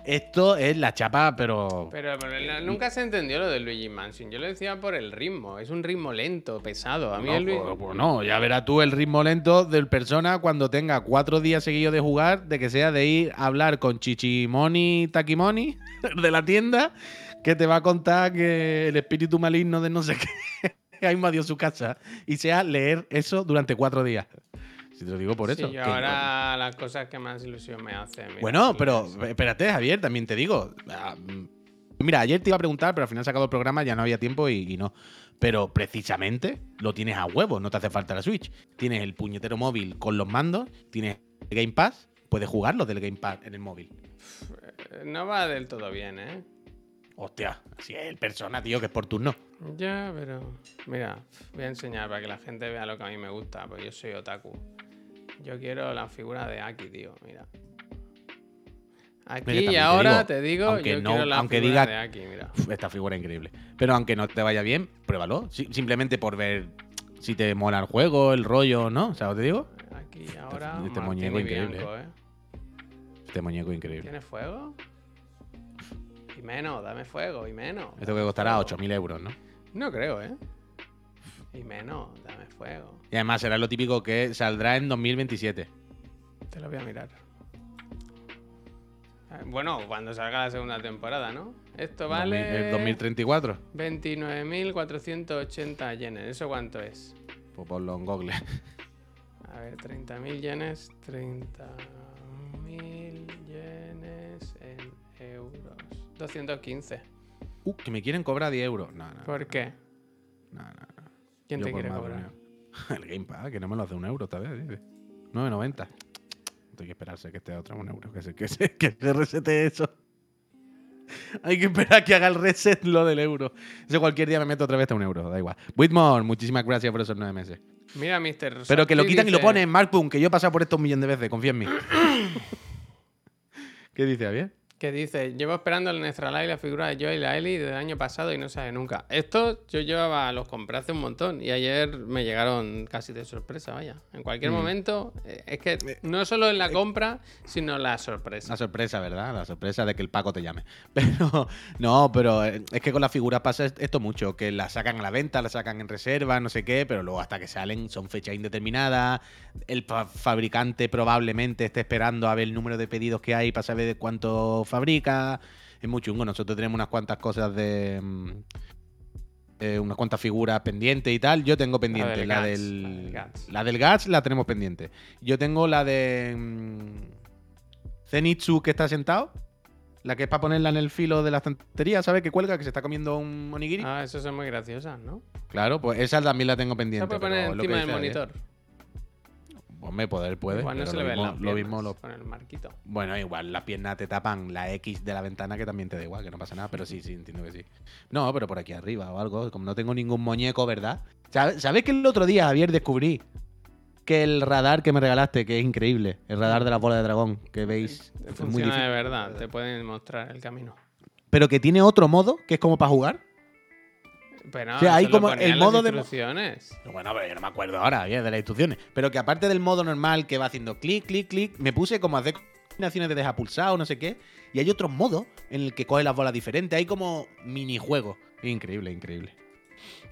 esto es la chapa, pero. Pero, nunca se entendió lo de Luigi Mansion. Yo lo decía por el ritmo. Es un ritmo lento, pesado. A mí no, el Luigi... pues, pues no, ya verás tú el ritmo lento del persona cuando tenga cuatro días seguidos de jugar, de que sea de ir a hablar con Chichimoni Takimoni de la tienda, que te va a contar que el espíritu maligno de no sé qué ha invadido su casa, y sea leer eso durante cuatro días. Te lo digo por Sí, eso. yo que- ahora las cosas que más ilusión me hacen. mira, Bueno, pero espérate, Javier, también te digo. ah, mm, Mira, ayer te iba a preguntar, pero al final se acabó el programa, ya no había tiempo y, y no. Pero precisamente lo tienes a huevo, no te hace falta la Switch. Tienes el puñetero móvil con los mandos, tienes el Game Pass, puedes jugarlo del Game Pass en el móvil. No va del todo bien, ¿eh? Hostia, si es el persona, tío, que es por turno. Ya, pero. Mira, voy a enseñar para que la gente vea lo que a mí me gusta, porque yo soy otaku. Yo quiero la figura de Aki, tío, mira. Aquí Mira, y también te ahora digo, te digo, aunque yo no- quiero la aunque figura diga- de Aki, mira. Esta figura es increíble. Pero aunque no te vaya bien, pruébalo. Si- simplemente por ver si te mola el juego, el rollo, ¿no? ¿Sabes lo que te digo? Aquí y ahora. este muñeco increíble, Bianco, ¿eh? Este muñeco increíble. ¿Tiene fuego? Y menos, dame fuego, y menos. Esto que costará 8.000 euros, ¿no? No creo, ¿eh? Y menos, dame fuego. Y además será lo típico que saldrá en 2027. Te lo voy a mirar. Eh, Bueno, cuando salga la segunda temporada, ¿no? Esto vale. ¿El 2034? 29.480 yenes. ¿Eso cuánto es? Pues ponlo en Google. A ver, 30.000 yenes. 30.000 yenes en euros. 215. Uh, que me quieren cobrar 10 euros. No, no. ¿Por qué? no, no, no. ¿Quién Yo te por quiere más cobrar? reunión. El Game Pass, que no me lo hace un euro esta vez, dice. 9.90. Hay que esperarse que esté otra un euro. Que se, que se, que se resete eso. Hay que esperar que haga el reset lo del euro. Eso cualquier día me meto otra vez a un euro, da igual. Whitmore, muchísimas gracias por esos nueve meses. Mira, Mr. Pero que lo quitan y lo ponen en Markboom, que yo he pasado por esto un millón de veces, confía en mí. ¿Qué dice Javier? Que dice, llevo esperando el Nestralai y la figura de Joy y la Ellie desde el año pasado y no sale nunca. Estos yo llevaba, los compré hace un montón y ayer me llegaron casi de sorpresa, vaya. En cualquier Mm. momento, eh, es que no solo en la compra, sino la sorpresa. La sorpresa, ¿verdad? La sorpresa de que el Paco te llame. Pero, no, pero eh, es que con las figuras pasa est- esto mucho, que las sacan a la venta, las sacan en reserva, no sé qué, pero luego hasta que salen son fechas indeterminadas. El fa- fabricante probablemente esté esperando a ver el número de pedidos que hay para saber de cuánto fabrica. Es muy chungo. Nosotros tenemos unas cuantas cosas de. mm, eh, unas cuantas figuras pendientes y tal. Yo tengo pendiente del la del. la del Guts. La del Guts la tenemos pendiente. Yo tengo la de. mm, Zenitsu que está sentado. La que es para ponerla en el filo de la estantería, ¿sabes? Que cuelga, que se está comiendo un onigiri. Ah, eso son muy graciosas, ¿no? Claro, pues esa también la tengo Se pendiente. puede poner encima del monitor. Hombre, poder puede. Igual no se lo le ven mismo, las lo mismo lo- con el marquito. Bueno, igual las piernas te tapan la X de la ventana que también te da igual, que no pasa nada, pero sí, sí, entiendo que sí. No, pero por aquí arriba o algo, como no tengo ningún muñeco, ¿verdad? ¿Sabes que el otro día, Javier, descubrí que el radar que me regalaste, que es increíble, el radar de la bola de dragón, que veis, es muy Funciona difícil, de verdad, te pueden mostrar el camino. pero que tiene otro modo, que es como para jugar? Pero O sea, hay como el modo de. Bueno, pero yo no me acuerdo ahora, bien, de las instrucciones. Pero que aparte del modo normal que va haciendo clic, clic, clic, me puse como a hacer combinaciones de deja pulsado, no sé qué. Y hay otros modos en el que coge las bolas diferentes. Hay como minijuegos. Increíble, increíble.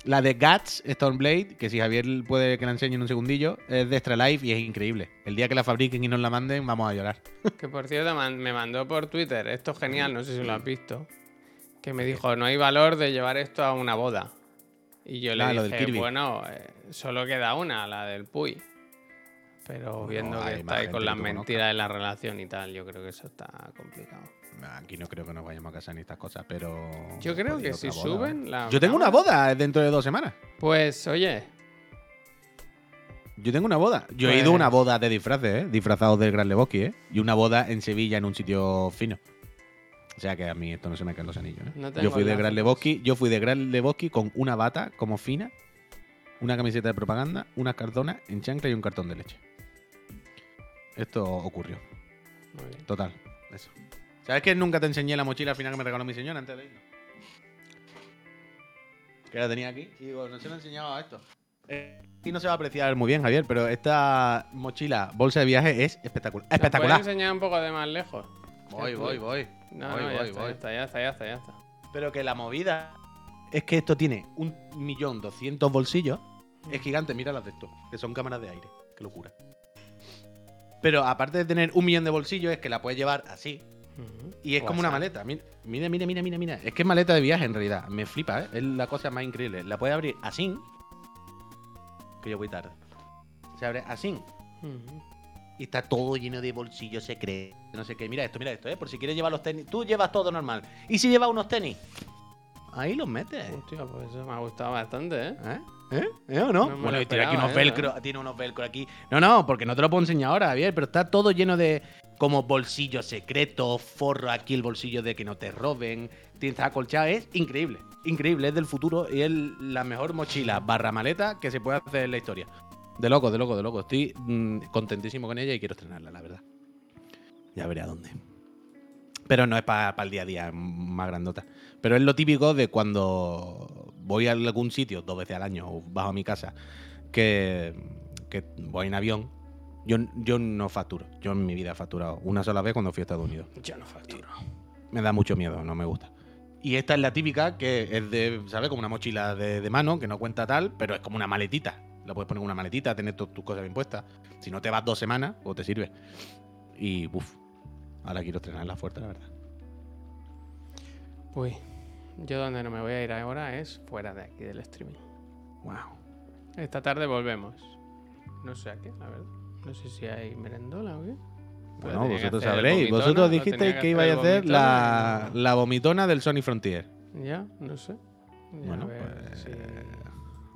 La de Guts Stormblade, que si Javier puede que la enseñe en un segundillo, es de Extra Life y es increíble. El día que la fabriquen y nos la manden, vamos a llorar. Que por cierto me mandó por Twitter, esto es genial, no sé si lo has visto, que me dijo, no hay valor de llevar esto a una boda. Y yo le Ah, dije, bueno, eh, solo queda una, la del Puy. Pero viendo que está ahí con las mentiras de la relación y tal, yo creo que eso está complicado. Aquí no creo que nos vayamos a casar ni estas cosas, pero. Yo creo que si boda, suben la Yo tengo una boda dentro de dos semanas. Pues oye, Yo tengo una boda. Yo he ido a una Pues- boda de disfraces, ¿eh? Disfrazados del Gran Lebowski, ¿eh? Y una boda en Sevilla en un sitio fino. O sea que a mí esto no se me caen los anillos, ¿eh? No yo fui de Gran. Lebowski, yo fui de Gran Lebowski con una bata como fina, una camiseta de propaganda, unas cartonas en chancla y un cartón de leche. Esto ocurrió. muy bien. Total. Eso. ¿Sabes que nunca te enseñé la mochila al final que me regaló mi señora antes de irnos? Que la tenía aquí. Y digo, no se lo he enseñado a esto. Eh, y no se va a apreciar muy bien, Javier, pero esta mochila, bolsa de viaje, es espectacular. ¿Nos Espectacular. puedes enseñar un poco de más lejos? Voy, voy, voy. No, Voy, no, ya, voy, está, voy. ya está, ya está, ya está, ya está. Pero que la movida es que esto tiene un millón doscientos bolsillos. Es gigante, mira las de esto, que son cámaras de aire. Qué locura. Pero aparte de tener un millón de bolsillos, es que la puedes llevar así. Y es como una maleta. Mira, mira, mira, mira, mira. Es que es maleta de viaje en realidad. Me flipa, ¿eh? Es la cosa más increíble. La puedes abrir así. Que yo voy tarde. Se abre así. Ujú. Y está todo lleno de bolsillos secretos. No sé qué. Mira esto, mira esto, ¿eh? Por si quieres llevar los tenis. Tú llevas todo normal. ¿Y si llevas unos tenis? Ahí los metes. Hostia, pues eso me ha gustado bastante, ¿eh? ¿Eh? ¿Eh? ¿Eh o no? Bueno, y tiene aquí unos ¿eh? velcro, tiene unos velcro aquí. No, no, porque no te lo puedo enseñar ahora, Javier, pero está todo lleno de como bolsillos secretos, forro aquí el bolsillo de que no te roben, tiene está acolchado, es increíble, increíble, es del futuro y es la mejor mochila barra maleta que se puede hacer en la historia. De loco, de loco, de loco. Estoy mm, contentísimo con ella y quiero estrenarla, la verdad. Ya veré a dónde. Pero no es para el día a día, es más grandota. Pero es lo típico de cuando voy a algún sitio dos veces al año o bajo a mi casa que, que voy en avión. Yo, yo no facturo. Yo en mi vida he facturado una sola vez cuando fui a Estados Unidos. Yo no facturo. Me da mucho miedo, no me gusta. Y esta es la típica que es de, ¿sabes? Como una mochila de, de mano que no cuenta tal, pero es como una maletita. La puedes poner en una maletita, tener todas tus cosas bien puestas. Si no te vas dos semanas, o te sirve. Y, uff, ahora quiero estrenarla fuerte, la verdad. Uy, yo donde no me voy a ir ahora es fuera de aquí del streaming. Wow. Esta tarde volvemos. No sé a qué, la verdad. No sé si hay merendola o qué. Bueno, que vosotros sabréis. vomitona, Vosotros dijisteis tenía que ibais a hacer la, vomitona la vomitona del Sony Frontier. Ya, no sé. Ya Bueno, pues,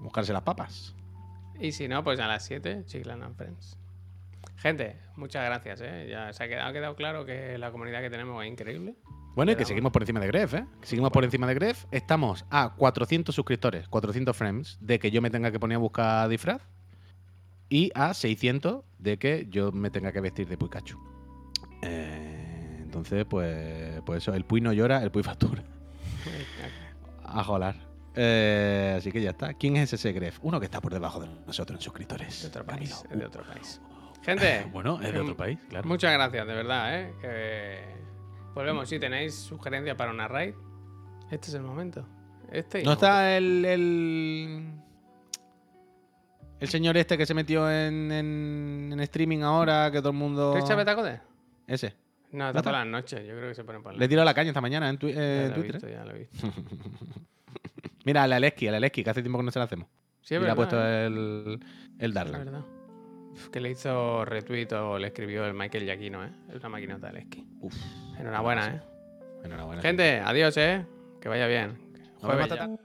Buscarse las papas. Y si no, pues a las 7, Chiclan and Friends. Gente, muchas gracias, ¿eh? Ya se ha quedado, ha quedado claro que la comunidad que tenemos es increíble. Bueno, y que seguimos por encima de Gref, ¿eh? Que seguimos por encima de Gref. Estamos a 400 suscriptores, 400 frames, de que yo me tenga que poner a buscar disfraz. Y a 600 de que yo me tenga que vestir de Pikachu. Eh, entonces, pues, pues eso, el Puy no llora, el Puy factura. A jolar. Eh, así que ya está. ¿Quién es ese Gref? Uno que está por debajo de nosotros en suscriptores. De otro país, de otro país. Gente, Bueno, es de otro país, claro. muchas gracias, de verdad, ¿eh? Que... Volvemos, si tenéis sugerencias para una raid, este es el momento. Este y ¿No otro. está el, el. el señor este que se metió en, en, en streaming ahora, que todo el mundo. ¿Richard Betacode? Ese. No, está está? por las noches, yo creo que se ponen por las Le tiró la caña esta mañana en, twi- eh, en lo he Twitter. visto, ¿eh? ya lo he visto. Mira, a la Aleski, a la Aleski, que hace tiempo que no se la hacemos. Sí, y es le ha verdad. puesto ¿eh? el, el Es Darlan. verdad. Uf, Que le hizo retweet o le escribió el Michael Giacchino, ¿eh? Es una maquinota del esquí. Uf, Enhorabuena, ¿eh? enhorabuena. Gente, adiós, ¿eh? Que vaya bien. Jueves vemos ya.